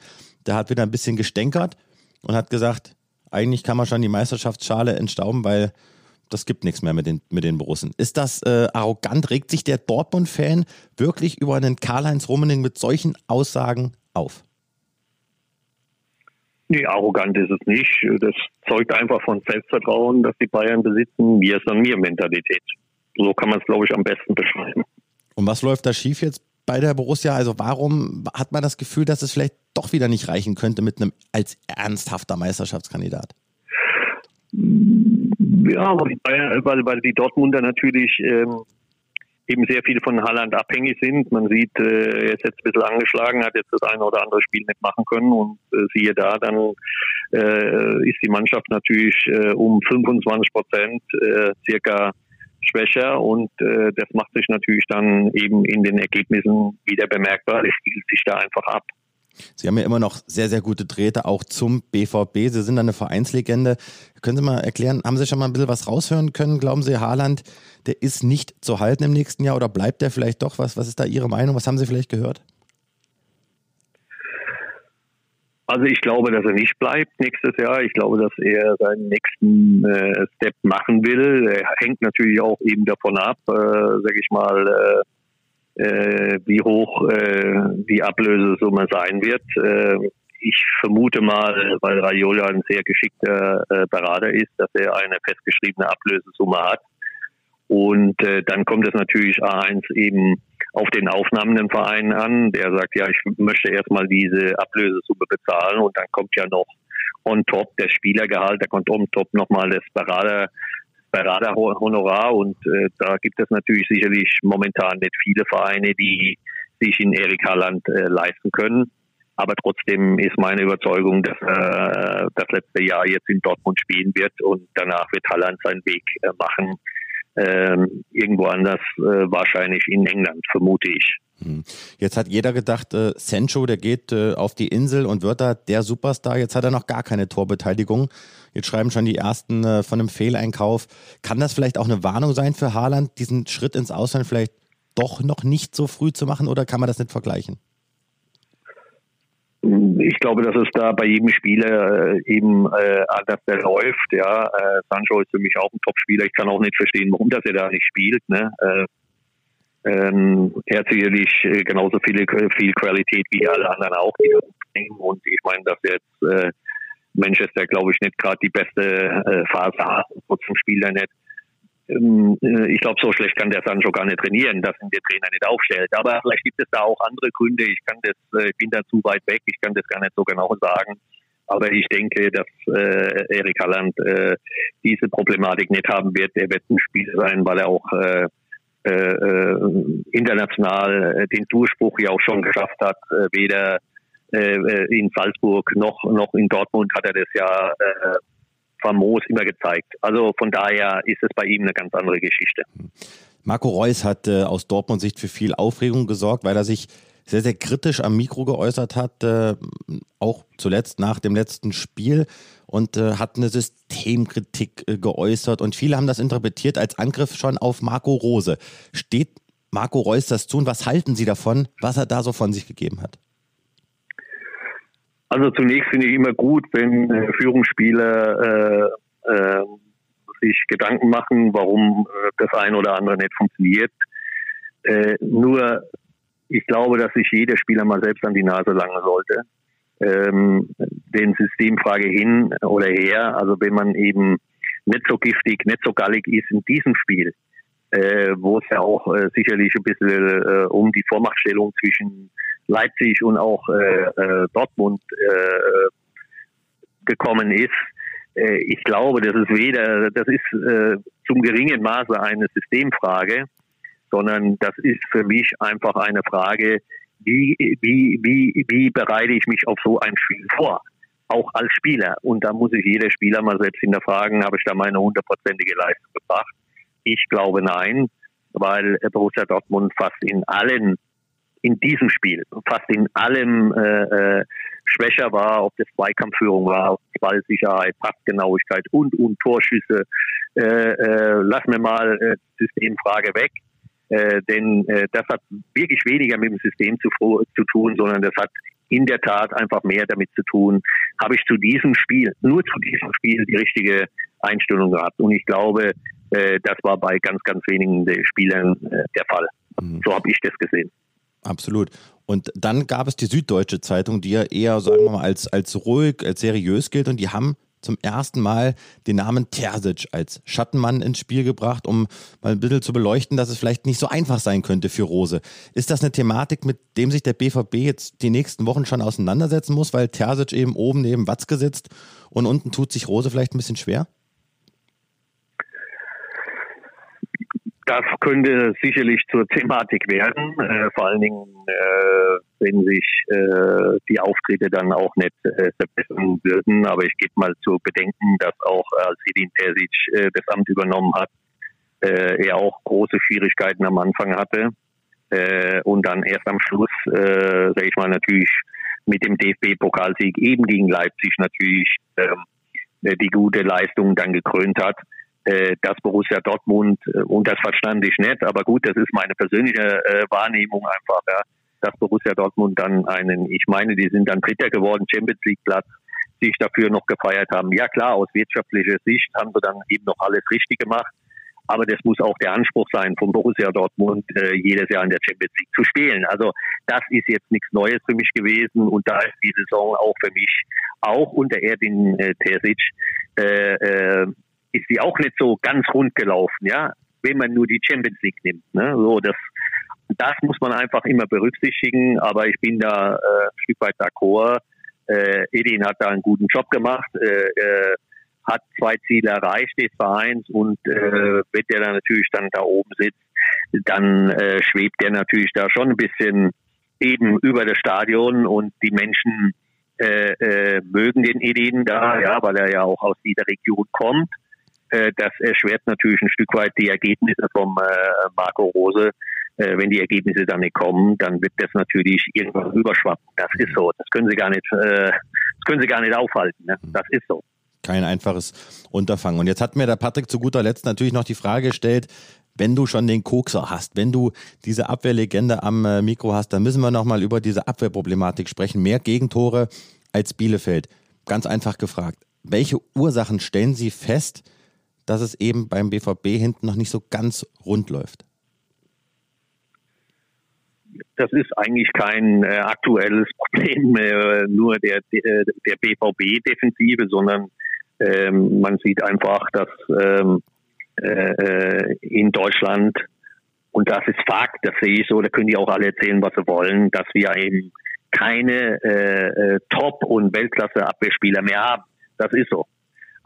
der hat wieder ein bisschen gestänkert und hat gesagt, eigentlich kann man schon die Meisterschaftsschale entstauben, weil das gibt nichts mehr mit den, mit den Borussen. Ist das äh, arrogant? Regt sich der Dortmund-Fan wirklich über einen Karl-Heinz Rummenigge mit solchen Aussagen auf? Nee, arrogant ist es nicht. Das zeugt einfach von Selbstvertrauen, das die Bayern besitzen. Wir sind mir Mentalität. So kann man es, glaube ich, am besten beschreiben. Und was läuft da schief jetzt bei der Borussia? Also warum hat man das Gefühl, dass es vielleicht doch wieder nicht reichen könnte mit einem als ernsthafter Meisterschaftskandidat? Ja, weil, weil die Dortmunder natürlich ähm, eben sehr viel von Haaland abhängig sind. Man sieht, äh, er ist jetzt ein bisschen angeschlagen, hat jetzt das eine oder andere Spiel nicht machen können und äh, siehe da, dann äh, ist die Mannschaft natürlich äh, um 25 Prozent äh, circa schwächer und äh, das macht sich natürlich dann eben in den Ergebnissen wieder bemerkbar. Es spiegelt sich da einfach ab. Sie haben ja immer noch sehr, sehr gute Drähte auch zum BVB. Sie sind eine Vereinslegende. Können Sie mal erklären, haben Sie schon mal ein bisschen was raushören können? Glauben Sie, Haaland, der ist nicht zu halten im nächsten Jahr oder bleibt der vielleicht doch was? Was ist da Ihre Meinung? Was haben Sie vielleicht gehört? Also ich glaube, dass er nicht bleibt nächstes Jahr. Ich glaube, dass er seinen nächsten äh, Step machen will. Er hängt natürlich auch eben davon ab, äh, sage ich mal, äh, äh, wie hoch äh, die Ablösesumme sein wird. Äh, ich vermute mal, weil Raiola ein sehr geschickter äh, Berater ist, dass er eine festgeschriebene Ablösesumme hat. Und äh, dann kommt es natürlich A1 eben auf den aufnahmenden Verein an, der sagt, ja, ich möchte erstmal diese Ablösesumme bezahlen und dann kommt ja noch on top der Spielergehalt, da kommt on top nochmal das Berater, Beraterhonorar und äh, da gibt es natürlich sicherlich momentan nicht viele Vereine, die sich in Erik Haaland äh, leisten können. Aber trotzdem ist meine Überzeugung, dass äh, das letzte Jahr jetzt in Dortmund spielen wird und danach wird Haaland seinen Weg äh, machen ähm, irgendwo anders, äh, wahrscheinlich in England, vermute ich. Hm. Jetzt hat jeder gedacht, äh, Sancho, der geht äh, auf die Insel und wird da der Superstar. Jetzt hat er noch gar keine Torbeteiligung. Jetzt schreiben schon die ersten äh, von einem Fehleinkauf. Kann das vielleicht auch eine Warnung sein für Haaland, diesen Schritt ins Ausland vielleicht doch noch nicht so früh zu machen oder kann man das nicht vergleichen? Ich glaube, dass es da bei jedem Spieler äh, eben äh, anders läuft. Ja, äh, Sancho ist für mich auch ein Top-Spieler. Ich kann auch nicht verstehen, warum das er da nicht spielt. Ne? Äh, ähm, er hat sicherlich äh, genauso viele viel Qualität wie alle anderen auch. Die und ich meine, dass jetzt äh, Manchester, glaube ich, nicht gerade die beste äh, Phase hat. Trotzdem spielt er nicht äh, ich glaube, so schlecht kann der Sancho gar nicht trainieren, dass ihn der Trainer nicht aufstellt. Aber vielleicht gibt es da auch andere Gründe. Ich kann das, äh, ich bin da zu weit weg. Ich kann das gar nicht so genau sagen. Aber ich denke, dass äh, Erik Halland äh, diese Problematik nicht haben wird. Er wird ein Spieler sein, weil er auch äh, äh, international den Durchbruch ja auch schon geschafft hat. weder in Salzburg noch noch in Dortmund hat er das ja famos immer gezeigt. Also von daher ist es bei ihm eine ganz andere Geschichte. Marco Reus hat äh, aus Dortmund Sicht für viel Aufregung gesorgt, weil er sich sehr, sehr kritisch am Mikro geäußert hat, äh, auch zuletzt nach dem letzten Spiel und äh, hat eine Systemkritik äh, geäußert und viele haben das interpretiert als Angriff schon auf Marco Rose. Steht Marco Reus das zu und was halten Sie davon, was er da so von sich gegeben hat? Also zunächst finde ich immer gut, wenn äh, Führungsspieler äh, äh, sich Gedanken machen, warum äh, das ein oder andere nicht funktioniert. Äh, nur ich glaube, dass sich jeder Spieler mal selbst an die Nase langen sollte. Ähm, den Systemfrage hin oder her, also wenn man eben nicht so giftig, nicht so gallig ist in diesem Spiel, äh, wo es ja auch äh, sicherlich ein bisschen äh, um die Vormachtstellung zwischen Leipzig und auch äh, äh, Dortmund äh, gekommen ist. Äh, ich glaube, das ist weder, das ist äh, zum geringen Maße eine Systemfrage, sondern das ist für mich einfach eine Frage, wie, wie, wie, wie bereite ich mich auf so ein Spiel vor? Auch als Spieler. Und da muss sich jeder Spieler mal selbst hinterfragen, habe ich da meine hundertprozentige Leistung gebracht? Ich glaube nein, weil Borussia Dortmund fast in allen, in diesem Spiel, fast in allem äh, äh, schwächer war, ob das Zweikampfführung war, ob Ballsicherheit, Passgenauigkeit und, und Torschüsse. Äh, äh, lass mir mal äh, Systemfrage weg. Äh, denn äh, das hat wirklich weniger mit dem System zu, zu tun, sondern das hat in der Tat einfach mehr damit zu tun, habe ich zu diesem Spiel, nur zu diesem Spiel die richtige Einstellung gehabt. Und ich glaube, äh, das war bei ganz, ganz wenigen Spielern äh, der Fall. Mhm. So habe ich das gesehen. Absolut. Und dann gab es die Süddeutsche Zeitung, die ja eher, sagen wir mal, als, als ruhig, als seriös gilt. Und die haben zum ersten Mal den Namen Terzic als Schattenmann ins Spiel gebracht, um mal ein bisschen zu beleuchten, dass es vielleicht nicht so einfach sein könnte für Rose. Ist das eine Thematik, mit dem sich der BVB jetzt die nächsten Wochen schon auseinandersetzen muss, weil Terzic eben oben neben Watzke sitzt und unten tut sich Rose vielleicht ein bisschen schwer? Das könnte sicherlich zur Thematik werden, äh, vor allen Dingen, äh, wenn sich äh, die Auftritte dann auch nicht äh, verbessern würden. Aber ich gebe mal zu bedenken, dass auch als Edin Terzic äh, das Amt übernommen hat, äh, er auch große Schwierigkeiten am Anfang hatte äh, und dann erst am Schluss, äh, sage ich mal, natürlich mit dem DFB-Pokalsieg eben gegen Leipzig natürlich ähm, die gute Leistung dann gekrönt hat äh, dass Borussia Dortmund, äh, und das verstand ich nicht, aber gut, das ist meine persönliche äh, Wahrnehmung einfach, ja, dass Borussia Dortmund dann einen, ich meine, die sind dann Dritter geworden, Champions League Platz, sich dafür noch gefeiert haben. Ja klar, aus wirtschaftlicher Sicht haben sie dann eben noch alles richtig gemacht. Aber das muss auch der Anspruch sein, von Borussia Dortmund äh, jedes Jahr in der Champions League zu spielen. Also das ist jetzt nichts Neues für mich gewesen und da ist die Saison auch für mich, auch unter Erdin äh, Terzic, äh, äh, ist sie auch nicht so ganz rund gelaufen, ja, wenn man nur die Champions League nimmt. Ne? So, das, das muss man einfach immer berücksichtigen, aber ich bin da äh, ein Stück weit d'accord. Äh, Edin hat da einen guten Job gemacht, äh, äh, hat zwei Ziele erreicht des Vereins und äh, wenn der dann natürlich dann da oben sitzt, dann äh, schwebt der natürlich da schon ein bisschen eben über das Stadion und die Menschen äh, äh, mögen den Edin da, ja, weil er ja auch aus dieser Region kommt. Äh, das erschwert natürlich ein Stück weit die Ergebnisse vom äh, Marco Rose. Äh, wenn die Ergebnisse dann nicht kommen, dann wird das natürlich irgendwann überschwappen. Das ist so. Das können Sie gar nicht, das können Sie gar nicht aufhalten. Ne? Das ist so kein einfaches Unterfangen. Und jetzt hat mir der Patrick zu guter Letzt natürlich noch die Frage gestellt, wenn du schon den Kokser hast, wenn du diese Abwehrlegende am Mikro hast, dann müssen wir nochmal über diese Abwehrproblematik sprechen. Mehr Gegentore als Bielefeld. Ganz einfach gefragt. Welche Ursachen stellen Sie fest, dass es eben beim BVB hinten noch nicht so ganz rund läuft? Das ist eigentlich kein äh, aktuelles Problem äh, nur der, der, BVB-Defensive, sondern ähm, man sieht einfach, dass ähm, äh, in Deutschland, und das ist Fakt, das sehe ich so, da können die auch alle erzählen, was sie wollen, dass wir eben keine äh, äh Top- und Weltklasse-Abwehrspieler mehr haben. Das ist so.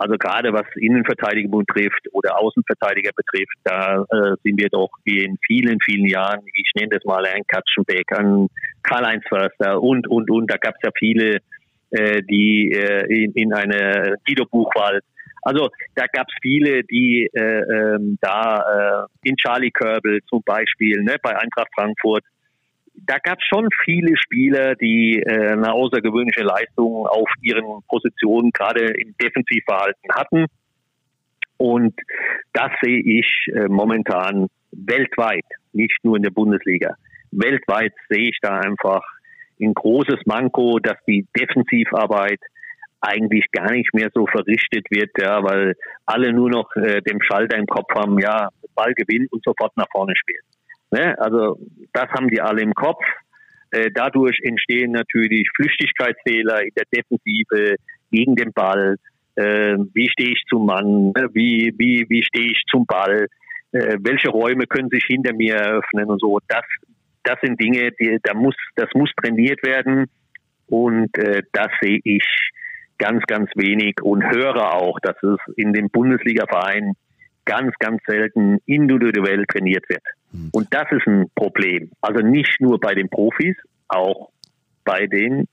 Also gerade was Innenverteidigung betrifft oder Außenverteidiger betrifft, da äh, sind wir doch in vielen, vielen Jahren, ich nenne das mal ein Katschenbeck, an Karl-Heinz Förster und, und, und, da gab es ja viele, äh, die äh, in, in eine Guido Buchwald, Also da gab es viele, die äh, ähm, da äh, in Charlie Körbel zum Beispiel, ne, bei Eintracht Frankfurt, da gab es schon viele Spieler, die äh, eine außergewöhnliche Leistung auf ihren Positionen gerade im Defensivverhalten hatten. Und das sehe ich äh, momentan weltweit, nicht nur in der Bundesliga. Weltweit sehe ich da einfach ein großes Manko, dass die Defensivarbeit eigentlich gar nicht mehr so verrichtet wird, ja, weil alle nur noch äh, dem Schalter im Kopf haben, ja, Ball gewinnt und sofort nach vorne spielt. Ne? Also das haben die alle im Kopf. Äh, dadurch entstehen natürlich Flüchtigkeitsfehler in der Defensive gegen den Ball. Äh, wie stehe ich zum Mann? Ne? Wie, wie, wie stehe ich zum Ball? Äh, welche Räume können sich hinter mir eröffnen und so? Das, das sind Dinge, die, da muss, das muss trainiert werden. Und äh, das sehe ich ganz, ganz wenig und höre auch, dass es in den Bundesliga-Vereinen ganz, ganz selten individuell trainiert wird. Hm. Und das ist ein Problem. Also nicht nur bei den Profis, auch bei den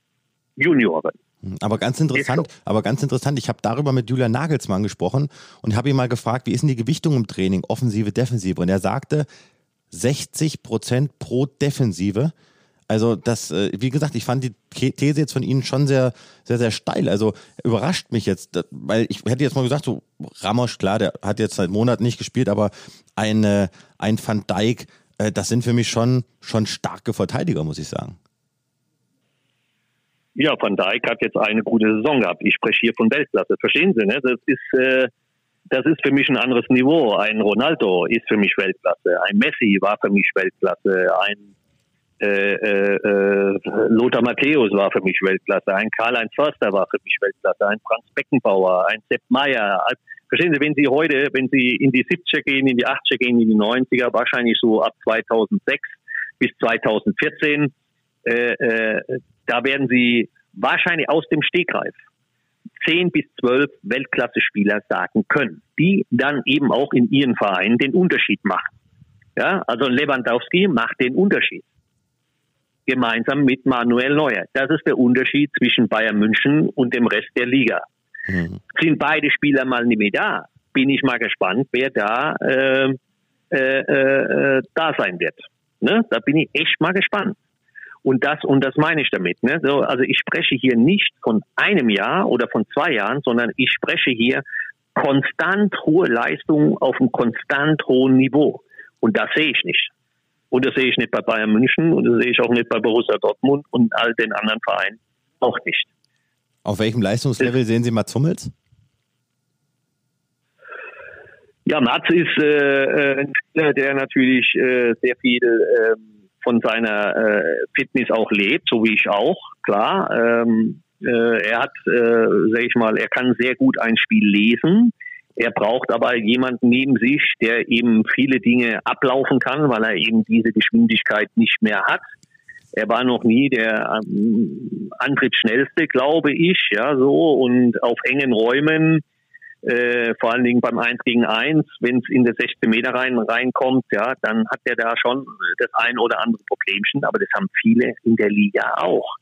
Junioren. Hm, aber ganz interessant, aber ganz interessant, ich habe darüber mit Julian Nagelsmann gesprochen und habe ihn mal gefragt, wie ist denn die Gewichtung im Training, Offensive, Defensive? Und er sagte, 60 Prozent pro Defensive. Also das, äh, wie gesagt, ich fand die These jetzt von Ihnen schon sehr, sehr, sehr steil. Also überrascht mich jetzt, weil ich hätte jetzt mal gesagt, so Ramos, klar, der hat jetzt seit Monaten nicht gespielt, aber ein, ein Van Dijk, äh, das sind für mich schon, schon starke Verteidiger, muss ich sagen. Ja, Van Dijk hat jetzt eine gute Saison gehabt. Ich spreche hier von Weltklasse. Verstehen Sie, ne? Das ist, äh, das ist für mich ein anderes Niveau. Ein Ronaldo ist für mich Weltklasse. Ein Messi war für mich Weltklasse. Ein äh, äh, äh, Lothar Matthäus war für mich Weltklasse, ein Karl-Heinz Förster war für mich Weltklasse, ein Franz Beckenbauer, ein Sepp Meyer. Verstehen Sie, wenn Sie heute, wenn Sie in die 70er gehen, in die 80er gehen, in die 90er, wahrscheinlich so ab 2006 bis 2014, äh, äh, da werden Sie wahrscheinlich aus dem Stegreif 10 bis 12 Weltklasse-Spieler sagen können, die dann eben auch in ihren Vereinen den Unterschied machen. Ja, also Lewandowski macht den Unterschied gemeinsam mit Manuel Neuer. Das ist der Unterschied zwischen Bayern München und dem Rest der Liga. Mhm. Sind beide Spieler mal nicht mehr da, bin ich mal gespannt, wer da äh, äh, äh, da sein wird. Ne? Da bin ich echt mal gespannt. Und das, und das meine ich damit. Ne? So, also ich spreche hier nicht von einem Jahr oder von zwei Jahren, sondern ich spreche hier konstant hohe Leistungen auf einem konstant hohen Niveau. Und das sehe ich nicht. Und das sehe ich nicht bei Bayern München und das sehe ich auch nicht bei Borussia Dortmund und all den anderen Vereinen auch nicht. Auf welchem Leistungslevel sehen Sie Mats Hummels? Ja, Mats ist äh, äh, ein Spieler, der natürlich äh, sehr viel äh, von seiner äh, Fitness auch lebt, so wie ich auch, klar. Ähm, äh, er hat, äh, sag ich mal, er kann sehr gut ein Spiel lesen. Er braucht aber jemanden neben sich, der eben viele Dinge ablaufen kann, weil er eben diese Geschwindigkeit nicht mehr hat. Er war noch nie der ähm, Antrittsschnellste, glaube ich, ja, so und auf engen Räumen, äh, vor allen Dingen beim 1 gegen 1, wenn es in der 16 Meter rein, reinkommt, ja, dann hat er da schon das ein oder andere Problemchen, aber das haben viele in der Liga auch.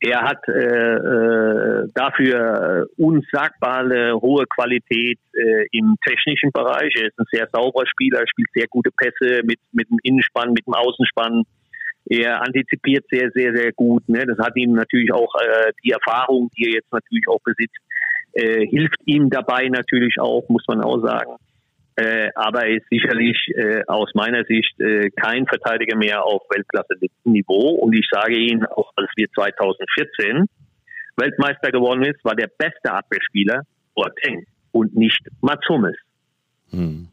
Er hat äh, äh, dafür unsagbare hohe Qualität äh, im technischen Bereich. Er ist ein sehr sauberer Spieler, spielt sehr gute Pässe mit, mit dem Innenspann, mit dem Außenspann. Er antizipiert sehr, sehr, sehr gut. Ne? Das hat ihm natürlich auch äh, die Erfahrung, die er jetzt natürlich auch besitzt, äh, hilft ihm dabei natürlich auch, muss man auch sagen. Äh, aber er ist sicherlich äh, aus meiner Sicht äh, kein Verteidiger mehr auf Weltklasse-Niveau. Und ich sage Ihnen, auch als wir 2014 Weltmeister geworden ist, war der beste Abwehrspieler Boateng und nicht Mats Hummels. Hm.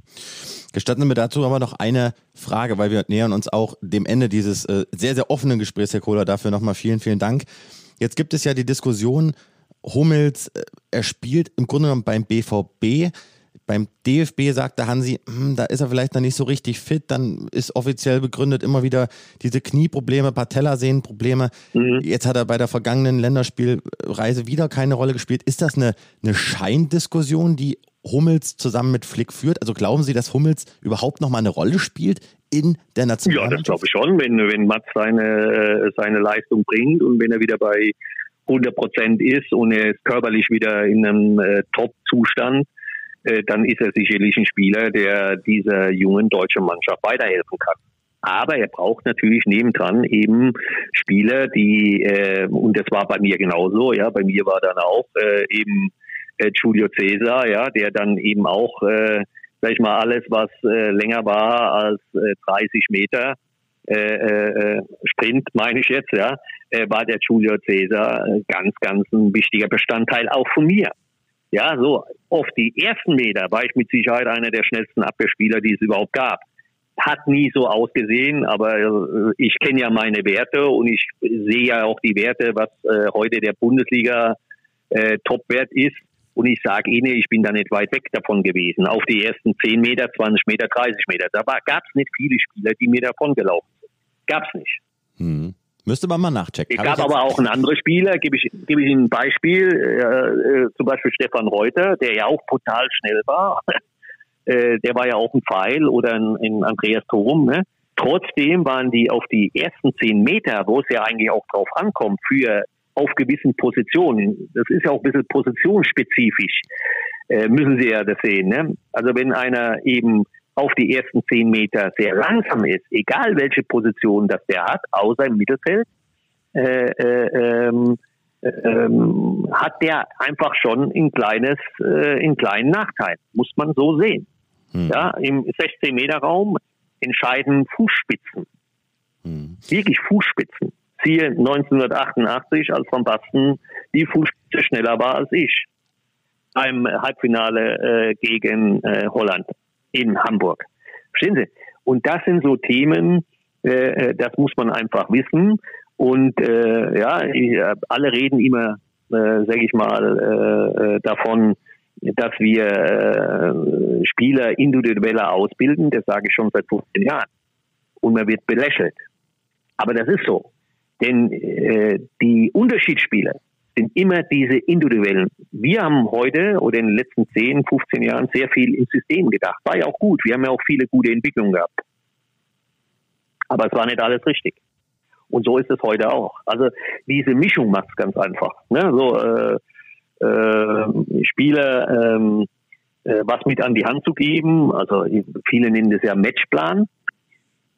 Gestatten Sie mir dazu aber noch eine Frage, weil wir nähern uns auch dem Ende dieses äh, sehr, sehr offenen Gesprächs, Herr Kohler. Dafür nochmal vielen, vielen Dank. Jetzt gibt es ja die Diskussion, Hummels, äh, er spielt im Grunde genommen beim BVB. Beim DFB sagte Hansi, hm, da ist er vielleicht noch nicht so richtig fit. Dann ist offiziell begründet immer wieder diese Knieprobleme, Patellasehnenprobleme. Mhm. Jetzt hat er bei der vergangenen Länderspielreise wieder keine Rolle gespielt. Ist das eine, eine Scheindiskussion, die Hummels zusammen mit Flick führt? Also glauben Sie, dass Hummels überhaupt noch mal eine Rolle spielt in der Nationalmannschaft? Ja, das glaube ich schon, wenn, wenn Mats seine, seine Leistung bringt und wenn er wieder bei 100 Prozent ist und er ist körperlich wieder in einem äh, Top-Zustand, äh, dann ist er sicherlich ein Spieler, der dieser jungen deutschen Mannschaft weiterhelfen kann. Aber er braucht natürlich nebendran eben Spieler, die, äh, und das war bei mir genauso, ja, bei mir war dann auch äh, eben äh, Julio Cesar, ja, der dann eben auch, äh, sag ich mal, alles, was äh, länger war als äh, 30 Meter, äh, äh, Sprint, meine ich jetzt, ja, äh, war der Julio Cesar ganz, ganz ein wichtiger Bestandteil auch von mir. Ja, so auf die ersten Meter war ich mit Sicherheit einer der schnellsten Abwehrspieler, die es überhaupt gab. Hat nie so ausgesehen, aber äh, ich kenne ja meine Werte und ich sehe ja auch die Werte, was äh, heute der Bundesliga äh, Topwert ist. Und ich sage Ihnen, ich bin da nicht weit weg davon gewesen. Auf die ersten 10 Meter, 20 Meter, 30 Meter. Da gab es nicht viele Spieler, die mir davon gelaufen sind. Gab es nicht. Hm. Müsste man mal nachchecken. Es gab aber auch einen anderen Spieler, gebe ich, gebe ich Ihnen ein Beispiel, äh, äh, zum Beispiel Stefan Reuter, der ja auch brutal schnell war. äh, der war ja auch ein Pfeil oder ein, ein Andreas Thom. Ne? Trotzdem waren die auf die ersten zehn Meter, wo es ja eigentlich auch drauf ankommt, für auf gewissen Positionen, das ist ja auch ein bisschen positionsspezifisch, äh, müssen Sie ja das sehen. Ne? Also wenn einer eben auf die ersten zehn Meter sehr langsam ist, egal welche Position das der hat, außer im Mittelfeld, äh, äh, ähm, ähm, hat der einfach schon ein kleines, äh, einen kleinen Nachteil, muss man so sehen. Hm. Ja, im 16 Meter Raum entscheiden Fußspitzen, hm. wirklich Fußspitzen. Siehe 1988, als Van Basten die Fußspitze schneller war als ich beim Halbfinale äh, gegen äh, Holland in Hamburg. Verstehen Sie? Und das sind so Themen, äh, äh das muss man einfach wissen. Und äh, ja, äh, alle reden immer, äh, sage ich mal, äh, äh, davon, dass wir äh, Spieler individueller ausbilden. Das sage ich schon seit 15 Jahren. Und man wird belächelt. Aber das ist so. Denn äh, die Unterschiedsspieler, sind immer diese individuellen. Wir haben heute oder in den letzten 10, 15 Jahren sehr viel im System gedacht. War ja auch gut. Wir haben ja auch viele gute Entwicklungen gehabt. Aber es war nicht alles richtig. Und so ist es heute auch. Also diese Mischung macht es ganz einfach. Ne? So äh, äh, Spieler ähm, äh, was mit an die Hand zu geben. Also viele nennen das ja Matchplan.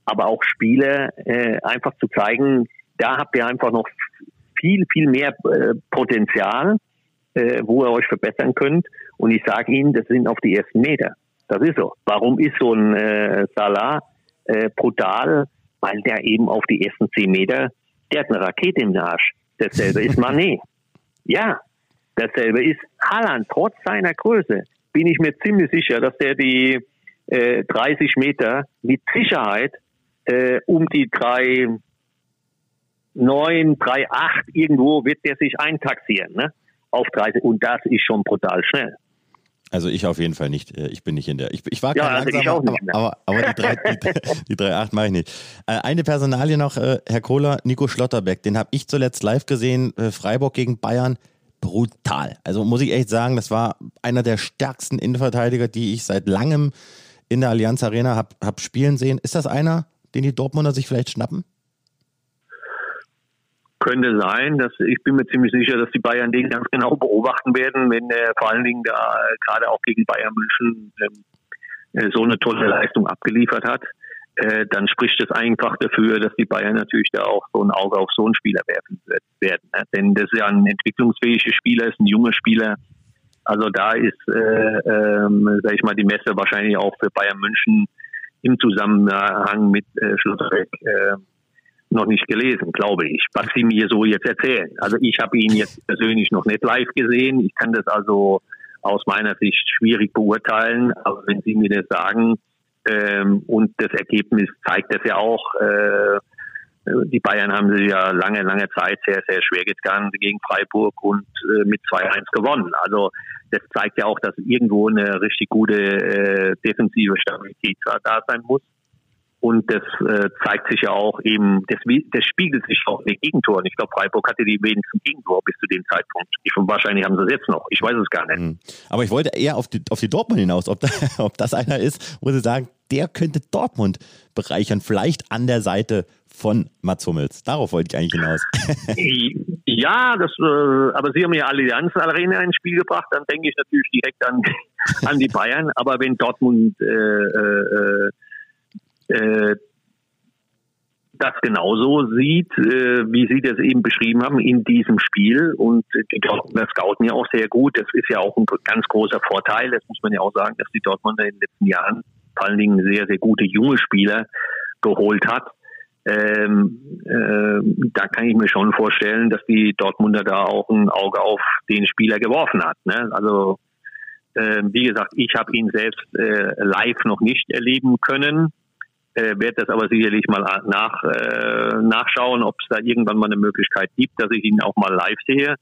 Aber auch Spieler äh, einfach zu zeigen, da habt ihr einfach noch viel, viel mehr äh, Potenzial, äh, wo ihr euch verbessern könnt. Und ich sage Ihnen, das sind auf die ersten Meter. Das ist so. Warum ist so ein äh, Salah äh, brutal? Weil der eben auf die ersten zehn Meter, der hat eine Rakete im Arsch. Dasselbe ist Manet. Ja, dasselbe ist Haaland. Trotz seiner Größe bin ich mir ziemlich sicher, dass der die äh, 30 Meter mit Sicherheit äh, um die drei 9, 3, 8, irgendwo wird der sich eintaxieren, ne? Auf 30. Und das ist schon brutal schnell. Also ich auf jeden Fall nicht. Äh, ich bin nicht in der. Ich, ich war ja, kein also langsamer, aber, aber, aber, die 3, die, die 8 mache ich nicht. Äh, eine Personalie noch, äh, Herr Kohler, Nico Schlotterbeck. Den habe ich zuletzt live gesehen. Freiburg gegen Bayern. Brutal. Also muss ich echt sagen, das war einer der stärksten Innenverteidiger, die ich seit langem in der Allianz Arena habe hab spielen sehen. Ist das einer, den die Dortmunder sich vielleicht schnappen? Könnte sein, dass ich bin mir ziemlich sicher, dass die Bayern den ganz genau beobachten werden, wenn er vor allen Dingen da äh, gerade auch gegen Bayern München ähm, äh, so eine tolle Leistung abgeliefert hat. Äh, dann spricht es einfach dafür, dass die Bayern natürlich da auch so ein Auge auf so einen Spieler werfen werden. Ne? Denn das ist ja ein entwicklungsfähiger Spieler, ist ein junger Spieler. Also da ist, äh, ähm, sag ich mal, die Messe wahrscheinlich auch für Bayern München im Zusammenhang mit äh, Schlotterbeck äh, noch nicht gelesen, glaube ich, was Sie mir so jetzt erzählen. Also ich habe ihn jetzt persönlich noch nicht live gesehen. Ich kann das also aus meiner Sicht schwierig beurteilen. Aber wenn Sie mir das sagen ähm, und das Ergebnis zeigt das ja auch, äh, die Bayern haben sich ja lange, lange Zeit sehr, sehr schwer getan gegen Freiburg und äh, mit 2-1 gewonnen. Also das zeigt ja auch, dass irgendwo eine richtig gute äh, defensive Stabilität da sein muss. Und das äh, zeigt sich ja auch eben, das, das spiegelt sich auch in den Gegentoren. Ich glaube, Freiburg hatte die wenigsten Gegentor bis zu dem Zeitpunkt. Ich, wahrscheinlich haben sie es jetzt noch. Ich weiß es gar nicht. Mhm. Aber ich wollte eher auf die, auf die Dortmund hinaus, ob, da, ob das einer ist, wo sie sagen, der könnte Dortmund bereichern, vielleicht an der Seite von Mats Hummels. Darauf wollte ich eigentlich hinaus. ja, das, äh, aber Sie haben ja Allianz Arena ins Spiel gebracht, dann denke ich natürlich direkt an, an die Bayern. Aber wenn Dortmund äh, äh, äh, das genauso sieht, äh, wie Sie das eben beschrieben haben, in diesem Spiel. Und die Dortmunder scouten ja auch sehr gut. Das ist ja auch ein ganz großer Vorteil. Das muss man ja auch sagen, dass die Dortmunder in den letzten Jahren vor allen Dingen sehr, sehr gute junge Spieler geholt hat. Ähm, äh, da kann ich mir schon vorstellen, dass die Dortmunder da auch ein Auge auf den Spieler geworfen hat. Ne? Also äh, wie gesagt, ich habe ihn selbst äh, live noch nicht erleben können äh, werde das aber sicherlich mal nach, äh, nachschauen, ob es da irgendwann mal eine Möglichkeit gibt, dass ich ihn auch mal live sehe.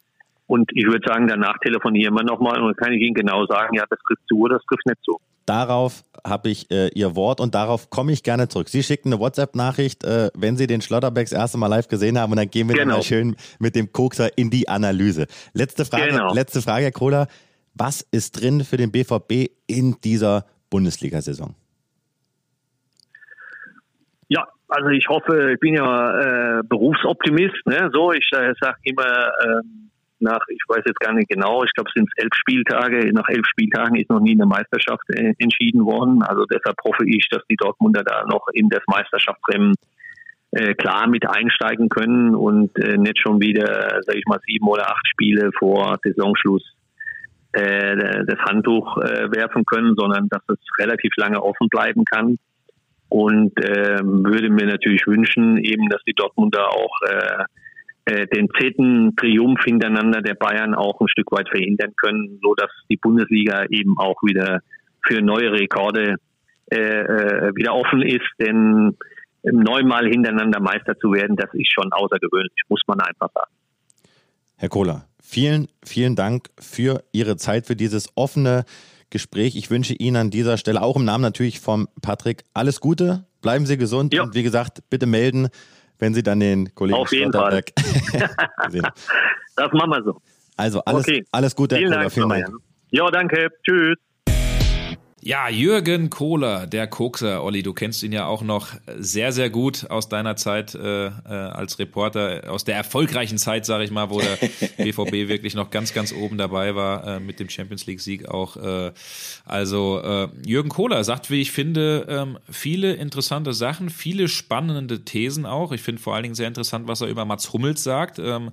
Und ich würde sagen, danach telefonieren wir nochmal und dann kann ich Ihnen genau sagen, ja, das trifft zu oder das trifft nicht zu. Darauf habe ich äh, Ihr Wort und darauf komme ich gerne zurück. Sie schicken eine WhatsApp-Nachricht, äh, wenn Sie den Schlotterbeck das erste Mal live gesehen haben und dann gehen wir genau. mal schön mit dem Kokser in die Analyse. Letzte Frage, genau. letzte Frage, Herr Kohler. Was ist drin für den BVB in dieser Bundesliga-Saison? Ja, also ich hoffe, ich bin ja äh, Berufsoptimist, ne? So, ich äh, sage immer äh, nach, ich weiß jetzt gar nicht genau, ich glaube es sind elf Spieltage, nach elf Spieltagen ist noch nie eine Meisterschaft äh, entschieden worden. Also deshalb hoffe ich, dass die Dortmunder da noch in das Meisterschaftsrennen äh, klar mit einsteigen können und äh, nicht schon wieder, sag ich mal, sieben oder acht Spiele vor Saisonschluss äh, das Handtuch äh, werfen können, sondern dass es relativ lange offen bleiben kann und äh, würde mir natürlich wünschen, eben, dass die Dortmunder auch äh, äh, den zehnten Triumph hintereinander der Bayern auch ein Stück weit verhindern können, so dass die Bundesliga eben auch wieder für neue Rekorde äh, äh, wieder offen ist, denn neunmal hintereinander Meister zu werden, das ist schon außergewöhnlich, muss man einfach sagen. Herr Kohler, vielen, vielen Dank für Ihre Zeit, für dieses offene Gespräch. Ich wünsche Ihnen an dieser Stelle auch im Namen natürlich von Patrick alles Gute. Bleiben Sie gesund ja. und wie gesagt, bitte melden, wenn Sie dann den Kollegen Auf jeden Fall. das machen wir so. Also alles, okay. alles Gute, Herr Kohler. Vielen Dank. Ja, danke. Tschüss. Ja, Jürgen Kohler, der Kokser. Olli, du kennst ihn ja auch noch sehr, sehr gut aus deiner Zeit äh, äh, als Reporter, aus der erfolgreichen Zeit, sage ich mal, wo der BVB wirklich noch ganz, ganz oben dabei war äh, mit dem Champions League-Sieg auch. Äh, also äh, Jürgen Kohler sagt, wie ich finde, ähm, viele interessante Sachen, viele spannende Thesen auch. Ich finde vor allen Dingen sehr interessant, was er über Mats Hummels sagt. Ähm,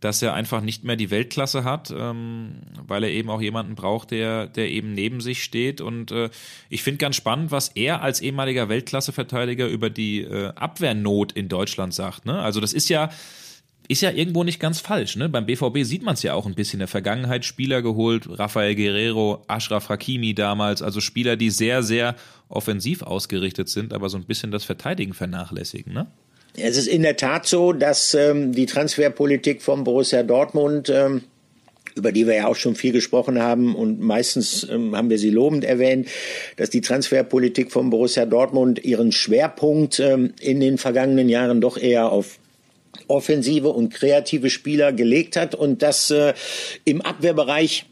dass er einfach nicht mehr die Weltklasse hat, ähm, weil er eben auch jemanden braucht, der, der eben neben sich steht. Und äh, ich finde ganz spannend, was er als ehemaliger Weltklasseverteidiger über die äh, Abwehrnot in Deutschland sagt. Ne? Also das ist ja ist ja irgendwo nicht ganz falsch. Ne? Beim BVB sieht man es ja auch ein bisschen in der Vergangenheit. Spieler geholt, Rafael Guerrero, Ashraf Hakimi damals, also Spieler, die sehr, sehr offensiv ausgerichtet sind, aber so ein bisschen das Verteidigen vernachlässigen. Ne? Es ist in der Tat so, dass ähm, die Transferpolitik von Borussia Dortmund ähm, über die wir ja auch schon viel gesprochen haben und meistens ähm, haben wir sie lobend erwähnt, dass die Transferpolitik von Borussia Dortmund ihren Schwerpunkt ähm, in den vergangenen Jahren doch eher auf offensive und kreative Spieler gelegt hat und dass äh, im Abwehrbereich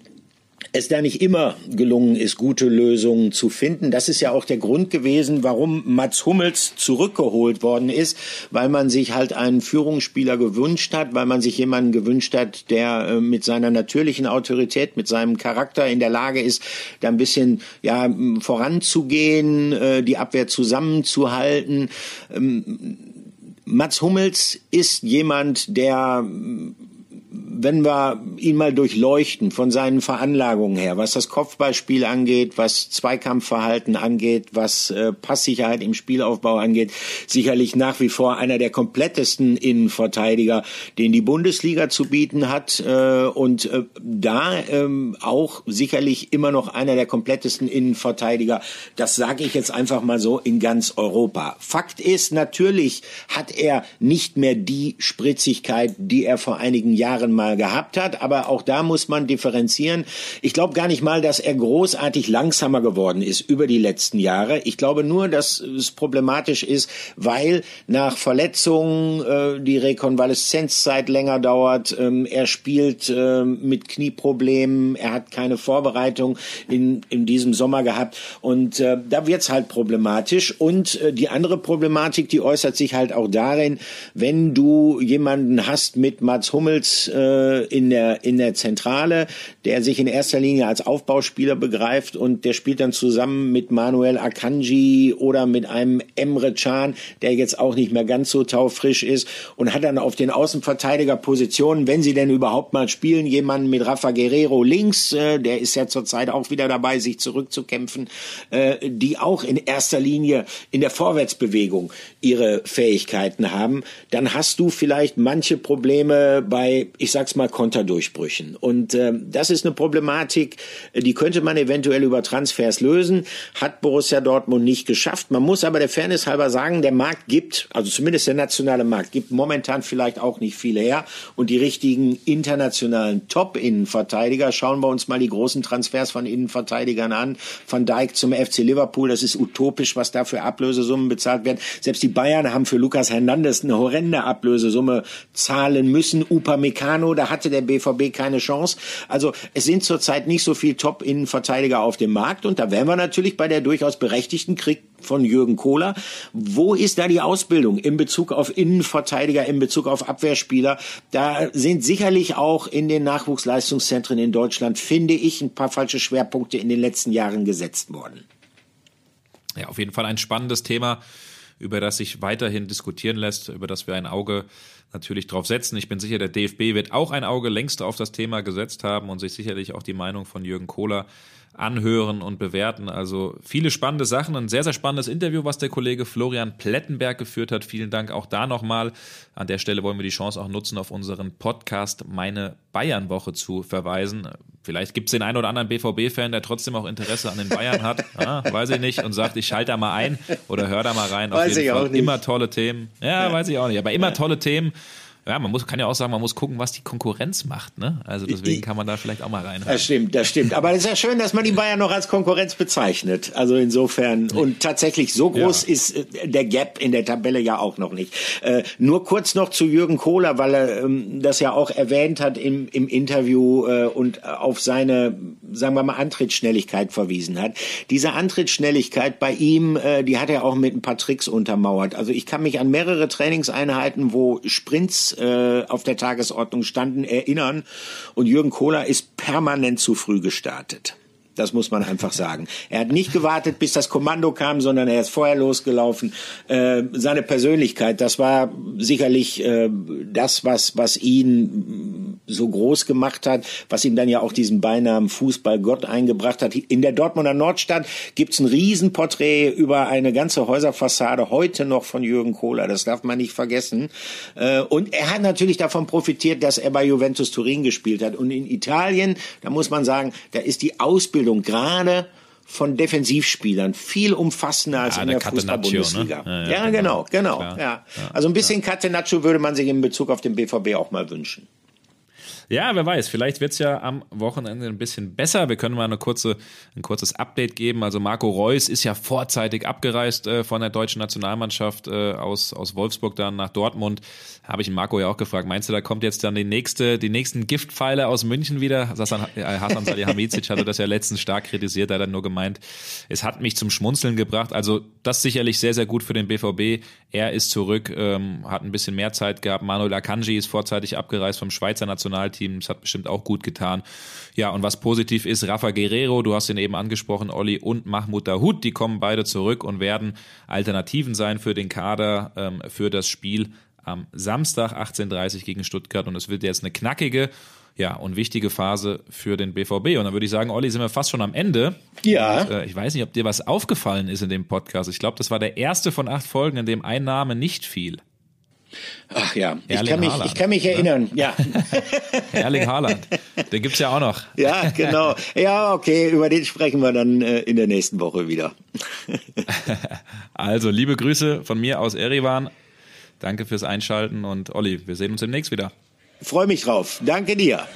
es da nicht immer gelungen ist, gute Lösungen zu finden. Das ist ja auch der Grund gewesen, warum Mats Hummels zurückgeholt worden ist, weil man sich halt einen Führungsspieler gewünscht hat, weil man sich jemanden gewünscht hat, der äh, mit seiner natürlichen Autorität, mit seinem Charakter in der Lage ist, da ein bisschen ja voranzugehen, äh, die Abwehr zusammenzuhalten. Ähm, Mats Hummels ist jemand, der wenn wir ihn mal durchleuchten von seinen Veranlagungen her, was das Kopfballspiel angeht, was Zweikampfverhalten angeht, was äh, Passsicherheit im Spielaufbau angeht, sicherlich nach wie vor einer der komplettesten Innenverteidiger, den die Bundesliga zu bieten hat äh, und äh, da ähm, auch sicherlich immer noch einer der komplettesten Innenverteidiger. Das sage ich jetzt einfach mal so in ganz Europa. Fakt ist, natürlich hat er nicht mehr die Spritzigkeit, die er vor einigen Jahren mal mal gehabt hat. Aber auch da muss man differenzieren. Ich glaube gar nicht mal, dass er großartig langsamer geworden ist über die letzten Jahre. Ich glaube nur, dass es problematisch ist, weil nach Verletzungen äh, die Rekonvaleszenzzeit länger dauert. Ähm, er spielt äh, mit Knieproblemen. Er hat keine Vorbereitung in, in diesem Sommer gehabt. Und äh, da wird's halt problematisch. Und äh, die andere Problematik, die äußert sich halt auch darin, wenn du jemanden hast mit Mats Hummels äh, in der in der Zentrale, der sich in erster Linie als Aufbauspieler begreift und der spielt dann zusammen mit Manuel Akanji oder mit einem Emre Can, der jetzt auch nicht mehr ganz so taufrisch ist und hat dann auf den Außenverteidigerpositionen, wenn sie denn überhaupt mal spielen, jemanden mit Rafa Guerrero links, äh, der ist ja zurzeit auch wieder dabei, sich zurückzukämpfen, äh, die auch in erster Linie in der Vorwärtsbewegung ihre Fähigkeiten haben, dann hast du vielleicht manche Probleme bei, ich sag's mal, Konterdurchbrüchen. Und äh, das ist eine Problematik, die könnte man eventuell über Transfers lösen, hat Borussia Dortmund nicht geschafft. Man muss aber der Fairness halber sagen, der Markt gibt, also zumindest der nationale Markt, gibt momentan vielleicht auch nicht viel her. Und die richtigen internationalen Top-Innenverteidiger, schauen wir uns mal die großen Transfers von Innenverteidigern an. Van Dijk zum FC Liverpool, das ist utopisch, was da für Ablösesummen bezahlt werden. Selbst die Bayern haben für Lukas Hernandez eine horrende Ablösesumme zahlen müssen. Upamecano, da hatte der BVB keine Chance. Also es sind zurzeit nicht so viel Top-Innenverteidiger auf dem Markt und da wären wir natürlich bei der durchaus berechtigten Krieg von Jürgen Kohler. Wo ist da die Ausbildung in Bezug auf Innenverteidiger, in Bezug auf Abwehrspieler? Da sind sicherlich auch in den Nachwuchsleistungszentren in Deutschland, finde ich, ein paar falsche Schwerpunkte in den letzten Jahren gesetzt worden. Ja, auf jeden Fall ein spannendes Thema, über das sich weiterhin diskutieren lässt, über das wir ein Auge natürlich drauf setzen. Ich bin sicher, der DFB wird auch ein Auge längst auf das Thema gesetzt haben und sich sicherlich auch die Meinung von Jürgen Kohler anhören und bewerten. Also viele spannende Sachen. Ein sehr, sehr spannendes Interview, was der Kollege Florian Plettenberg geführt hat. Vielen Dank auch da nochmal. An der Stelle wollen wir die Chance auch nutzen, auf unseren Podcast Meine Bayern-Woche zu verweisen. Vielleicht gibt es den einen oder anderen BVB-Fan, der trotzdem auch Interesse an den Bayern hat. Ja, weiß ich nicht. Und sagt, ich schalte da mal ein oder hör da mal rein. Auf weiß jeden Fall. Immer tolle Themen. Ja, ja, weiß ich auch nicht. Aber immer tolle Themen ja, man muss, kann ja auch sagen, man muss gucken, was die Konkurrenz macht, ne? Also deswegen kann man da vielleicht auch mal rein. Das stimmt, das stimmt. Aber es ist ja schön, dass man die Bayern noch als Konkurrenz bezeichnet. Also insofern. Und tatsächlich so groß ja. ist äh, der Gap in der Tabelle ja auch noch nicht. Äh, nur kurz noch zu Jürgen Kohler, weil er ähm, das ja auch erwähnt hat im, im Interview äh, und auf seine, sagen wir mal, Antrittsschnelligkeit verwiesen hat. Diese Antrittsschnelligkeit bei ihm, äh, die hat er auch mit ein paar Tricks untermauert. Also ich kann mich an mehrere Trainingseinheiten, wo Sprints äh, auf der Tagesordnung standen, erinnern. Und Jürgen Kohler ist permanent zu früh gestartet. Das muss man einfach sagen. Er hat nicht gewartet, bis das Kommando kam, sondern er ist vorher losgelaufen. Äh, seine Persönlichkeit, das war sicherlich äh, das, was, was ihn so groß gemacht hat, was ihm dann ja auch diesen Beinamen Fußballgott eingebracht hat. In der Dortmunder Nordstadt gibt's ein Riesenporträt über eine ganze Häuserfassade, heute noch von Jürgen Kohler. Das darf man nicht vergessen. Äh, und er hat natürlich davon profitiert, dass er bei Juventus Turin gespielt hat. Und in Italien, da muss man sagen, da ist die Ausbildung Ausbildung gerade von Defensivspielern viel umfassender als ja, in der, der Fußball-Bundesliga. Ne? Ja, ja, ja, genau, genau. genau ja. Also ein bisschen ja. Catenaccio würde man sich in Bezug auf den BVB auch mal wünschen. Ja, wer weiß, vielleicht wird es ja am Wochenende ein bisschen besser. Wir können mal eine kurze, ein kurzes Update geben. Also Marco Reus ist ja vorzeitig abgereist äh, von der deutschen Nationalmannschaft äh, aus, aus Wolfsburg dann nach Dortmund. Habe ich Marco ja auch gefragt. Meinst du, da kommt jetzt dann die nächste, die nächsten Giftpfeile aus München wieder? Hassan, äh, Hassan Salihamidzic hatte das ja letztens stark kritisiert. Er hat dann nur gemeint, es hat mich zum Schmunzeln gebracht. Also das sicherlich sehr, sehr gut für den BVB. Er ist zurück, ähm, hat ein bisschen mehr Zeit gehabt. Manuel Akanji ist vorzeitig abgereist vom Schweizer Nationalteam. Team. Das hat bestimmt auch gut getan. Ja, und was positiv ist, Rafa Guerrero, du hast ihn eben angesprochen, Olli und Mahmoud Dahoud, die kommen beide zurück und werden Alternativen sein für den Kader, ähm, für das Spiel am Samstag 18.30 gegen Stuttgart. Und es wird jetzt eine knackige ja, und wichtige Phase für den BVB. Und dann würde ich sagen, Olli, sind wir fast schon am Ende. Ja. Und, äh, ich weiß nicht, ob dir was aufgefallen ist in dem Podcast. Ich glaube, das war der erste von acht Folgen, in dem ein Name nicht fiel. Ach ja, ich kann, mich, ich kann mich ne? erinnern, ja. Erling Haaland, den gibt's ja auch noch. Ja, genau. Ja, okay, über den sprechen wir dann äh, in der nächsten Woche wieder. also, liebe Grüße von mir aus Erivan. Danke fürs Einschalten und Olli, wir sehen uns demnächst wieder. Freue mich drauf. Danke dir.